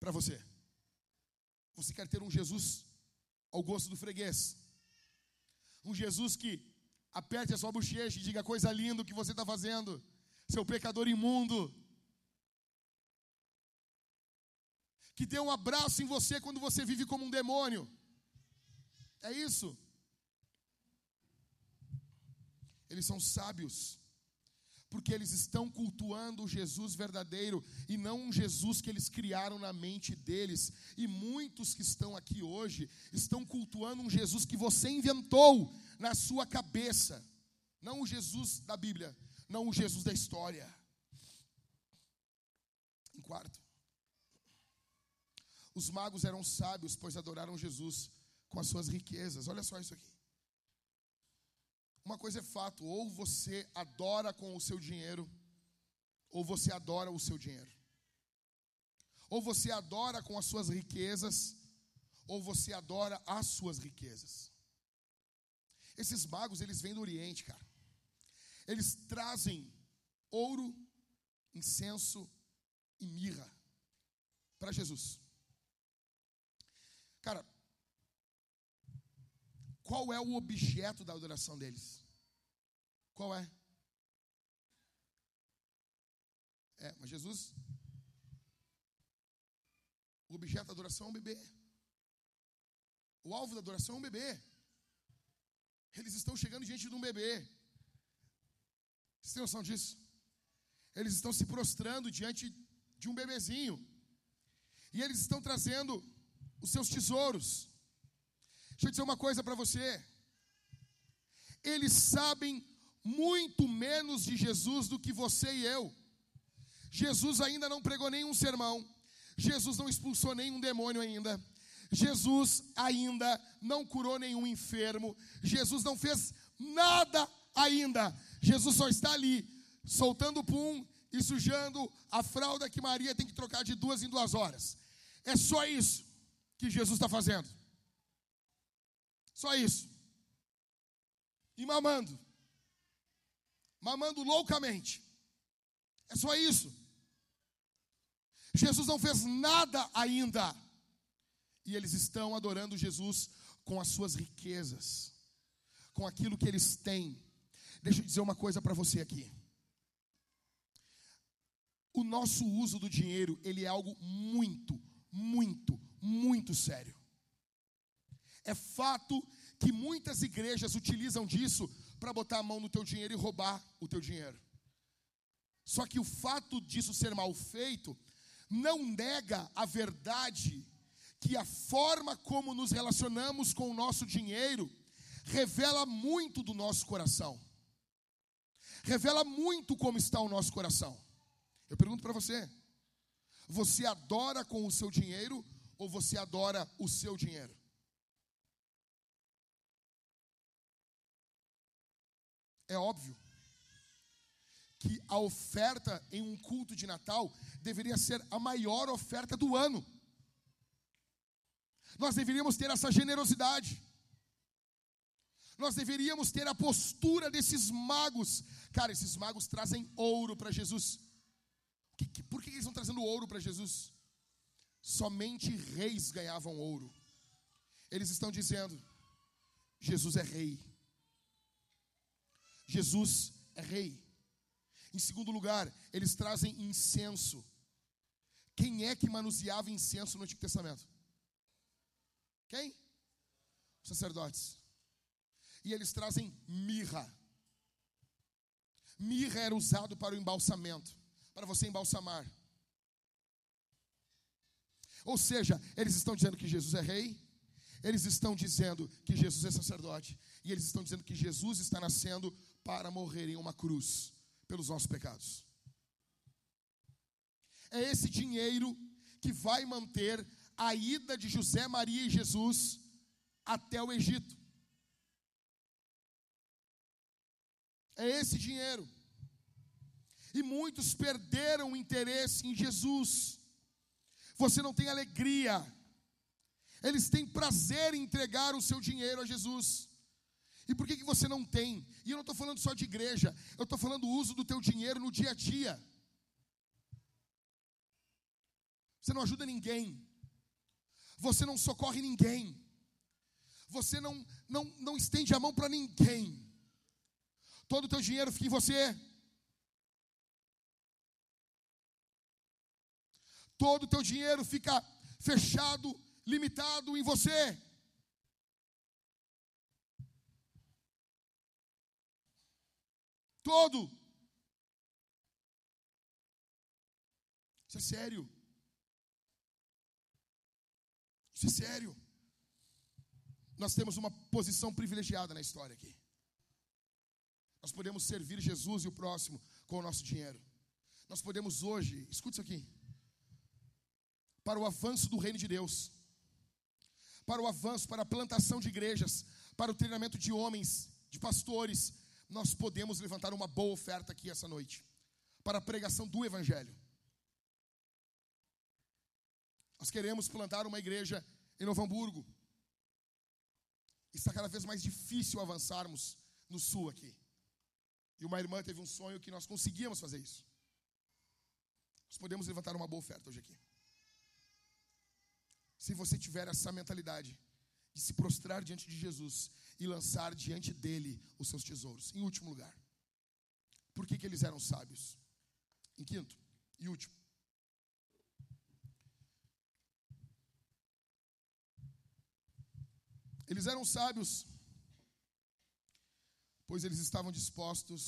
para você? Você quer ter um Jesus ao gosto do freguês? Um Jesus que aperte a sua bochecha e diga coisa linda o que você está fazendo, seu pecador imundo. que dê um abraço em você quando você vive como um demônio. É isso. Eles são sábios, porque eles estão cultuando o Jesus verdadeiro e não um Jesus que eles criaram na mente deles. E muitos que estão aqui hoje estão cultuando um Jesus que você inventou na sua cabeça, não o Jesus da Bíblia, não o Jesus da história. Em quarto, os magos eram sábios, pois adoraram Jesus com as suas riquezas. Olha só isso aqui. Uma coisa é fato: ou você adora com o seu dinheiro, ou você adora o seu dinheiro. Ou você adora com as suas riquezas, ou você adora as suas riquezas. Esses magos, eles vêm do Oriente, cara. Eles trazem ouro, incenso e mirra para Jesus. Cara, qual é o objeto da adoração deles? Qual é? É, mas Jesus, o objeto da adoração é um bebê. O alvo da adoração é um bebê. Eles estão chegando diante de um bebê. Vocês têm noção disso? Eles estão se prostrando diante de um bebezinho. E eles estão trazendo os seus tesouros. Deixa eu dizer uma coisa para você. Eles sabem muito menos de Jesus do que você e eu. Jesus ainda não pregou nenhum sermão, Jesus não expulsou nenhum demônio ainda. Jesus ainda não curou nenhum enfermo. Jesus não fez nada ainda. Jesus só está ali, soltando pum e sujando a fralda que Maria tem que trocar de duas em duas horas. É só isso que Jesus está fazendo. Só isso. E mamando. Mamando loucamente. É só isso. Jesus não fez nada ainda. E eles estão adorando Jesus com as suas riquezas, com aquilo que eles têm. Deixa eu dizer uma coisa para você aqui. O nosso uso do dinheiro, ele é algo muito, muito, muito sério. É fato que muitas igrejas utilizam disso para botar a mão no teu dinheiro e roubar o teu dinheiro. Só que o fato disso ser mal feito não nega a verdade que a forma como nos relacionamos com o nosso dinheiro revela muito do nosso coração. Revela muito como está o nosso coração. Eu pergunto para você: você adora com o seu dinheiro ou você adora o seu dinheiro? É óbvio que a oferta em um culto de Natal deveria ser a maior oferta do ano. Nós deveríamos ter essa generosidade. Nós deveríamos ter a postura desses magos. Cara, esses magos trazem ouro para Jesus. por que eles estão trazendo ouro para Jesus? Somente reis ganhavam ouro. Eles estão dizendo: Jesus é rei. Jesus é rei. Em segundo lugar, eles trazem incenso. Quem é que manuseava incenso no Antigo Testamento? Quem? Os sacerdotes. E eles trazem mirra. Mirra era usado para o embalsamento, para você embalsamar. Ou seja, eles estão dizendo que Jesus é rei, eles estão dizendo que Jesus é sacerdote, e eles estão dizendo que Jesus está nascendo para morrer em uma cruz pelos nossos pecados. É esse dinheiro que vai manter a ida de José, Maria e Jesus até o Egito. É esse dinheiro. E muitos perderam o interesse em Jesus. Você não tem alegria. Eles têm prazer em entregar o seu dinheiro a Jesus. E por que, que você não tem? E eu não estou falando só de igreja, eu estou falando do uso do teu dinheiro no dia a dia. Você não ajuda ninguém. Você não socorre ninguém. Você não, não, não estende a mão para ninguém. Todo o teu dinheiro fica em você. Todo o teu dinheiro fica fechado, limitado em você. Todo. Isso é sério. Isso é sério. Nós temos uma posição privilegiada na história aqui. Nós podemos servir Jesus e o próximo com o nosso dinheiro. Nós podemos hoje, escute isso aqui, para o avanço do reino de Deus, para o avanço, para a plantação de igrejas, para o treinamento de homens, de pastores, nós podemos levantar uma boa oferta aqui essa noite para a pregação do Evangelho. Nós queremos plantar uma igreja em Novo Hamburgo. Está cada vez mais difícil avançarmos no sul aqui. E uma irmã teve um sonho que nós conseguíamos fazer isso. Nós podemos levantar uma boa oferta hoje aqui. Se você tiver essa mentalidade de se prostrar diante de Jesus e lançar diante dele os seus tesouros. Em último lugar, por que, que eles eram sábios? Em quinto e último, eles eram sábios, pois eles estavam dispostos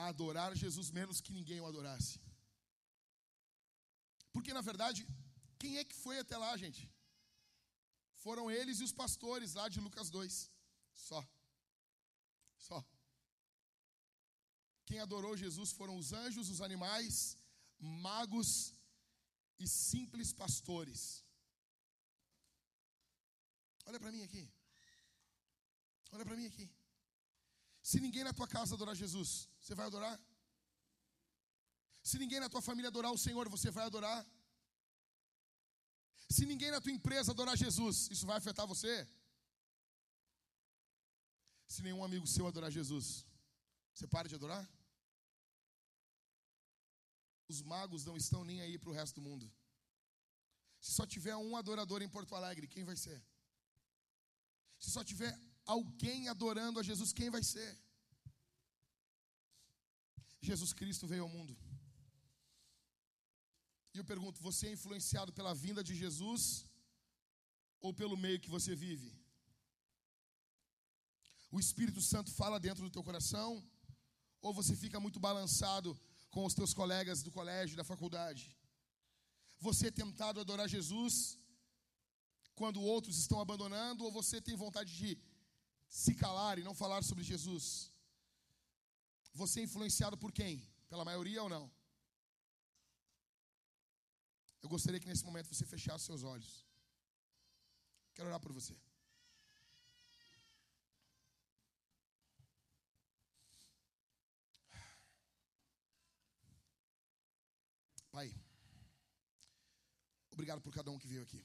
a adorar Jesus menos que ninguém o adorasse. Porque na verdade, quem é que foi até lá, gente? Foram eles e os pastores lá de Lucas 2. Só. Só. quem adorou Jesus foram os anjos, os animais, magos e simples pastores. Olha para mim aqui. Olha para mim aqui. Se ninguém na tua casa adorar Jesus, você vai adorar? Se ninguém na tua família adorar o Senhor, você vai adorar? Se ninguém na tua empresa adorar Jesus, isso vai afetar você? Se nenhum amigo seu adorar Jesus, você para de adorar? Os magos não estão nem aí para o resto do mundo. Se só tiver um adorador em Porto Alegre, quem vai ser? Se só tiver alguém adorando a Jesus, quem vai ser? Jesus Cristo veio ao mundo. E eu pergunto: você é influenciado pela vinda de Jesus ou pelo meio que você vive? O Espírito Santo fala dentro do teu coração ou você fica muito balançado com os teus colegas do colégio, da faculdade? Você é tentado a adorar Jesus quando outros estão abandonando ou você tem vontade de se calar e não falar sobre Jesus? Você é influenciado por quem? Pela maioria ou não? Eu gostaria que nesse momento você fechasse seus olhos. Quero orar por você. Pai, obrigado por cada um que veio aqui.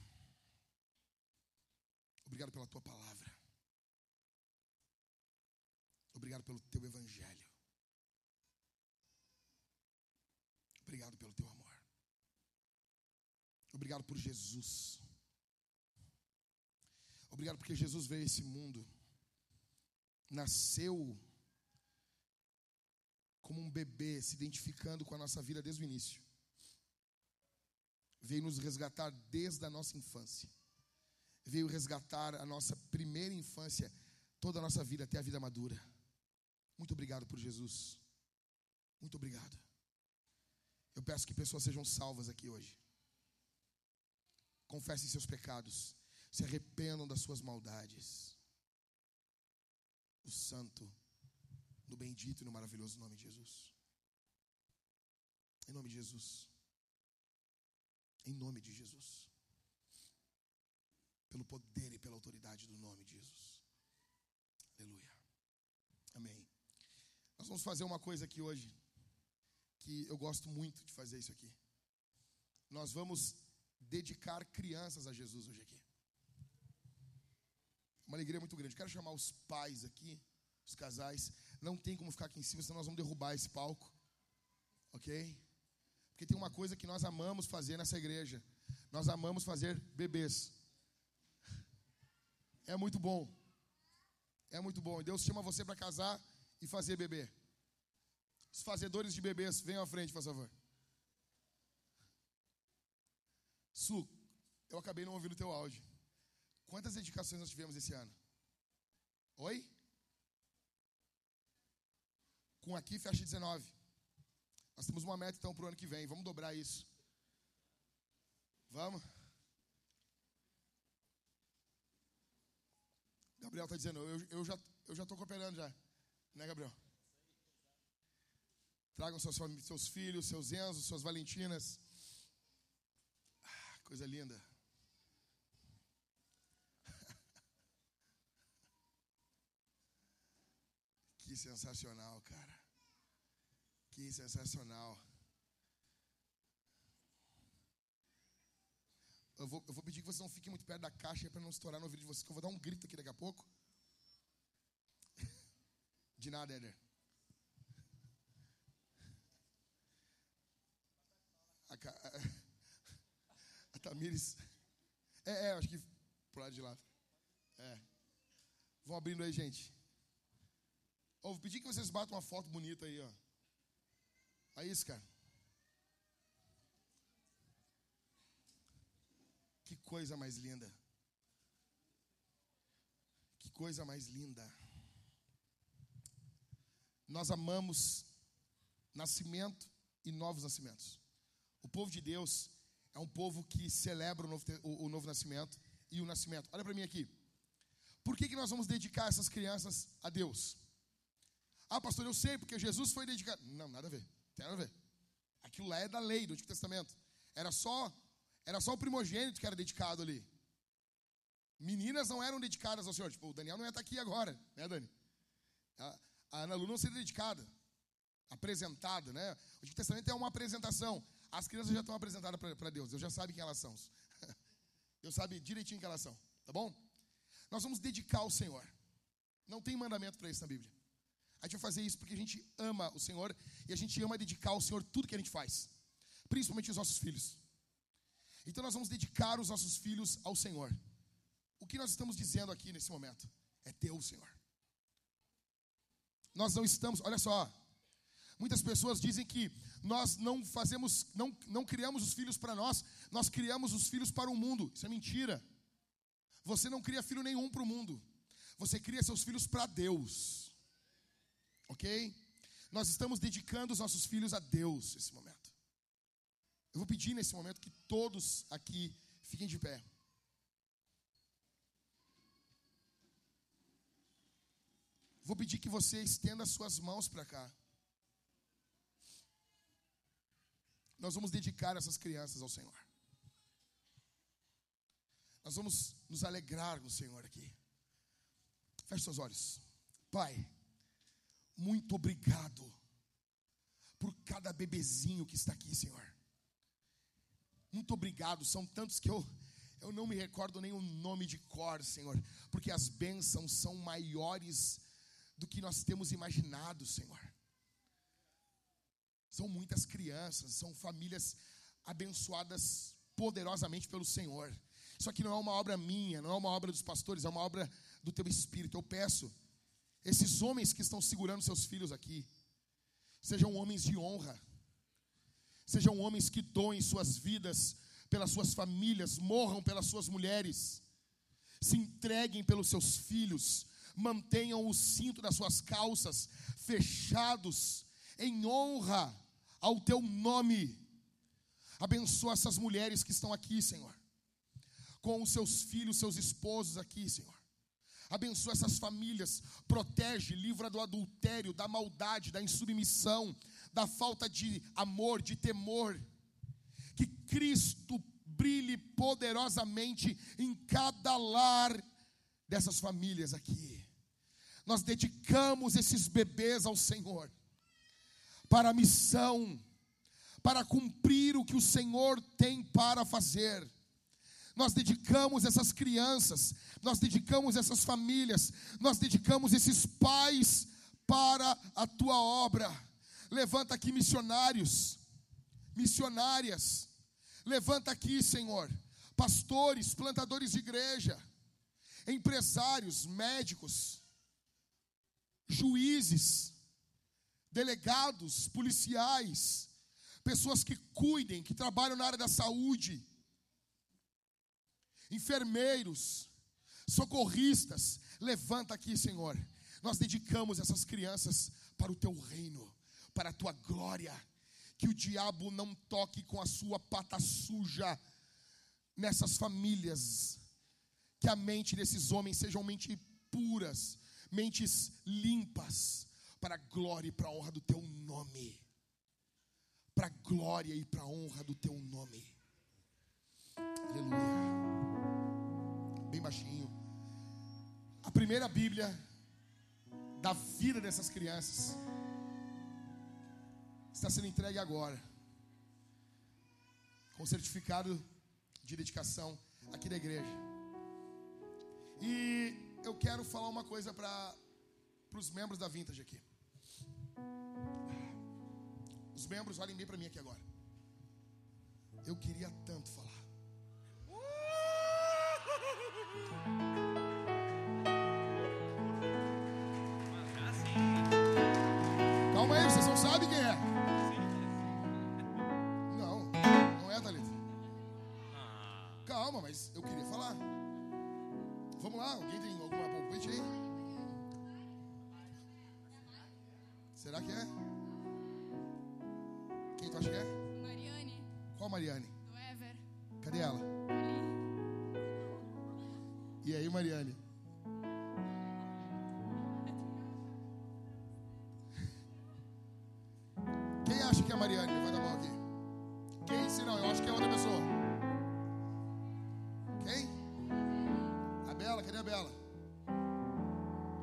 Obrigado pela tua palavra. Obrigado pelo teu evangelho. Obrigado pelo teu amor. Obrigado por Jesus. Obrigado porque Jesus veio a esse mundo, nasceu como um bebê, se identificando com a nossa vida desde o início. Veio nos resgatar desde a nossa infância. Veio resgatar a nossa primeira infância, toda a nossa vida até a vida madura. Muito obrigado por Jesus. Muito obrigado. Eu peço que pessoas sejam salvas aqui hoje confessem seus pecados, se arrependam das suas maldades. O santo, no bendito e no maravilhoso nome de Jesus. Em nome de Jesus. Em nome de Jesus. Pelo poder e pela autoridade do nome de Jesus. Aleluia. Amém. Nós vamos fazer uma coisa aqui hoje que eu gosto muito de fazer isso aqui. Nós vamos dedicar crianças a Jesus hoje aqui. Uma alegria muito grande. Quero chamar os pais aqui, os casais. Não tem como ficar aqui em cima, senão nós vamos derrubar esse palco. Ok? Porque tem uma coisa que nós amamos fazer nessa igreja. Nós amamos fazer bebês. É muito bom. É muito bom. Deus chama você para casar e fazer bebê. Os fazedores de bebês, venham à frente, por favor. Su, eu acabei não ouvindo o teu áudio. Quantas dedicações nós tivemos esse ano? Oi? Com aqui fecha 19. Nós temos uma meta então para o ano que vem. Vamos dobrar isso. Vamos? Gabriel está dizendo, eu, eu já eu já estou cooperando já. Né, Gabriel? Tragam seus, seus filhos, seus Enzos, suas Valentinas. Coisa linda. Que sensacional, cara. Que sensacional. Eu vou, eu vou pedir que vocês não fiquem muito perto da caixa para não estourar no ouvido de vocês, que eu vou dar um grito aqui daqui a pouco. De nada, Éder. A, a, Tamires. É, é, acho que pro lado de lá. É. Vão abrindo aí, gente. Oh, vou pedir que vocês batam uma foto bonita aí, ó. Aí, isso, cara. Que coisa mais linda. Que coisa mais linda. Nós amamos nascimento e novos nascimentos. O povo de Deus é um povo que celebra o novo, o, o novo nascimento e o nascimento. Olha para mim aqui. Por que, que nós vamos dedicar essas crianças a Deus? Ah, pastor, eu sei, porque Jesus foi dedicado. Não, nada a ver. Tem a ver. Aquilo lá é da lei do Antigo Testamento. Era só, era só o primogênito que era dedicado ali. Meninas não eram dedicadas ao Senhor. Tipo, o Daniel não ia estar aqui agora, né, Dani? A, a Ana Lu não seria dedicada, apresentada, né? O Antigo Testamento é uma apresentação. As crianças já estão apresentadas para Deus. Deus já sabe quem elas são. Deus sabe direitinho quem elas são, tá bom? Nós vamos dedicar ao Senhor. Não tem mandamento para isso na Bíblia. A gente vai fazer isso porque a gente ama o Senhor e a gente ama dedicar ao Senhor tudo que a gente faz, principalmente os nossos filhos. Então nós vamos dedicar os nossos filhos ao Senhor. O que nós estamos dizendo aqui nesse momento é teu, Senhor. Nós não estamos, olha só. Muitas pessoas dizem que nós não fazemos, não, não criamos os filhos para nós, nós criamos os filhos para o mundo. Isso é mentira. Você não cria filho nenhum para o mundo. Você cria seus filhos para Deus. Ok? Nós estamos dedicando os nossos filhos a Deus nesse momento. Eu vou pedir nesse momento que todos aqui fiquem de pé. Vou pedir que você estenda suas mãos para cá. Nós vamos dedicar essas crianças ao Senhor. Nós vamos nos alegrar no Senhor aqui. Feche seus olhos. Pai, muito obrigado por cada bebezinho que está aqui, Senhor. Muito obrigado. São tantos que eu eu não me recordo nem o nome de cor, Senhor, porque as bênçãos são maiores do que nós temos imaginado, Senhor. São muitas crianças, são famílias abençoadas poderosamente pelo Senhor. Isso aqui não é uma obra minha, não é uma obra dos pastores, é uma obra do teu espírito. Eu peço, esses homens que estão segurando seus filhos aqui, sejam homens de honra, sejam homens que doem suas vidas pelas suas famílias, morram pelas suas mulheres, se entreguem pelos seus filhos, mantenham o cinto das suas calças fechados, em honra ao teu nome. Abençoa essas mulheres que estão aqui, Senhor, com os seus filhos, seus esposos aqui, Senhor. Abençoa essas famílias, protege, livra do adultério, da maldade, da insubmissão, da falta de amor, de temor. Que Cristo brilhe poderosamente em cada lar dessas famílias aqui nós dedicamos esses bebês ao Senhor, para a missão, para cumprir o que o Senhor tem para fazer. Nós dedicamos essas crianças, nós dedicamos essas famílias, nós dedicamos esses pais para a tua obra. Levanta aqui missionários, missionárias. Levanta aqui, Senhor, pastores, plantadores de igreja, empresários, médicos juízes, delegados, policiais, pessoas que cuidem, que trabalham na área da saúde, enfermeiros, socorristas. Levanta aqui, Senhor. Nós dedicamos essas crianças para o teu reino, para a tua glória. Que o diabo não toque com a sua pata suja nessas famílias. Que a mente desses homens sejam mente puras, mentes limpas, para a glória e para a honra do teu nome. Para a glória e para a honra do teu nome. Aleluia. Bem baixinho. A primeira Bíblia da vida dessas crianças está sendo entregue agora. Com certificado de dedicação aqui da igreja. E eu quero falar uma coisa para os membros da Vintage aqui. Os membros, olhem bem para mim aqui agora. Eu queria tanto falar. Calma aí, vocês não sabem quem é. Não, não é, Thalita. Calma, mas eu queria falar. Vamos lá, alguém tem alguma palpite aí? Será que é? Quem tu acha que é? Mariane, Qual Mariane? do Ever, Cadê ela? E aí, Mariane? Quem acha que é a Mariane? Levanta a mão aqui. Quem? Se não, eu acho que é outra pessoa. Quem? A Bela? Cadê a Bela?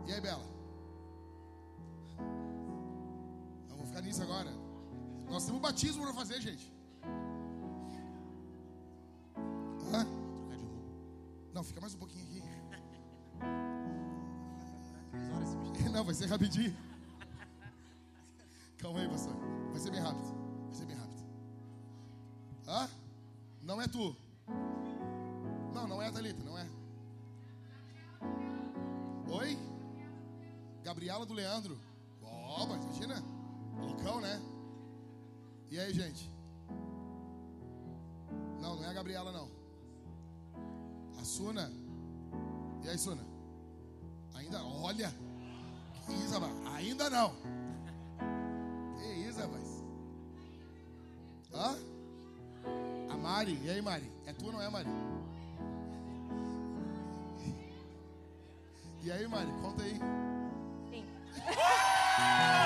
E aí, Bela? Vamos ficar nisso agora. Nós temos batismo para fazer, gente. Não, fica mais um pouquinho aqui. Não, vai ser rapidinho. Calma aí, pastor. Vai ser bem rápido. Vai ser bem rápido. Hã? Não é tu. Não, não é a Thalita, não é. Oi? Gabriela do Leandro. Ó, mas imagina. Loucão, né? E aí, gente? Não, não é a Gabriela, não. Suna. E aí, Suna? Ainda, olha. Que isso, rapaz? Ainda não. Que isso, rapaz? Hã? A Mari. E aí, Mari? É tua, não é, Mari? E aí, Mari? Conta aí. Sim.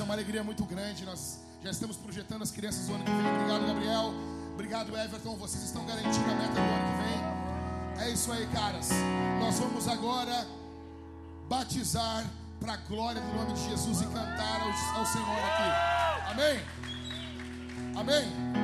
é uma alegria muito grande. Nós já estamos projetando as crianças do ano que vem. Obrigado, Gabriel. Obrigado, Everton. Vocês estão garantindo a meta do ano que vem. É isso aí, caras. Nós vamos agora batizar para a glória do nome de Jesus e cantar ao, ao Senhor aqui. Amém? Amém?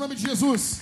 Nome de Jesus.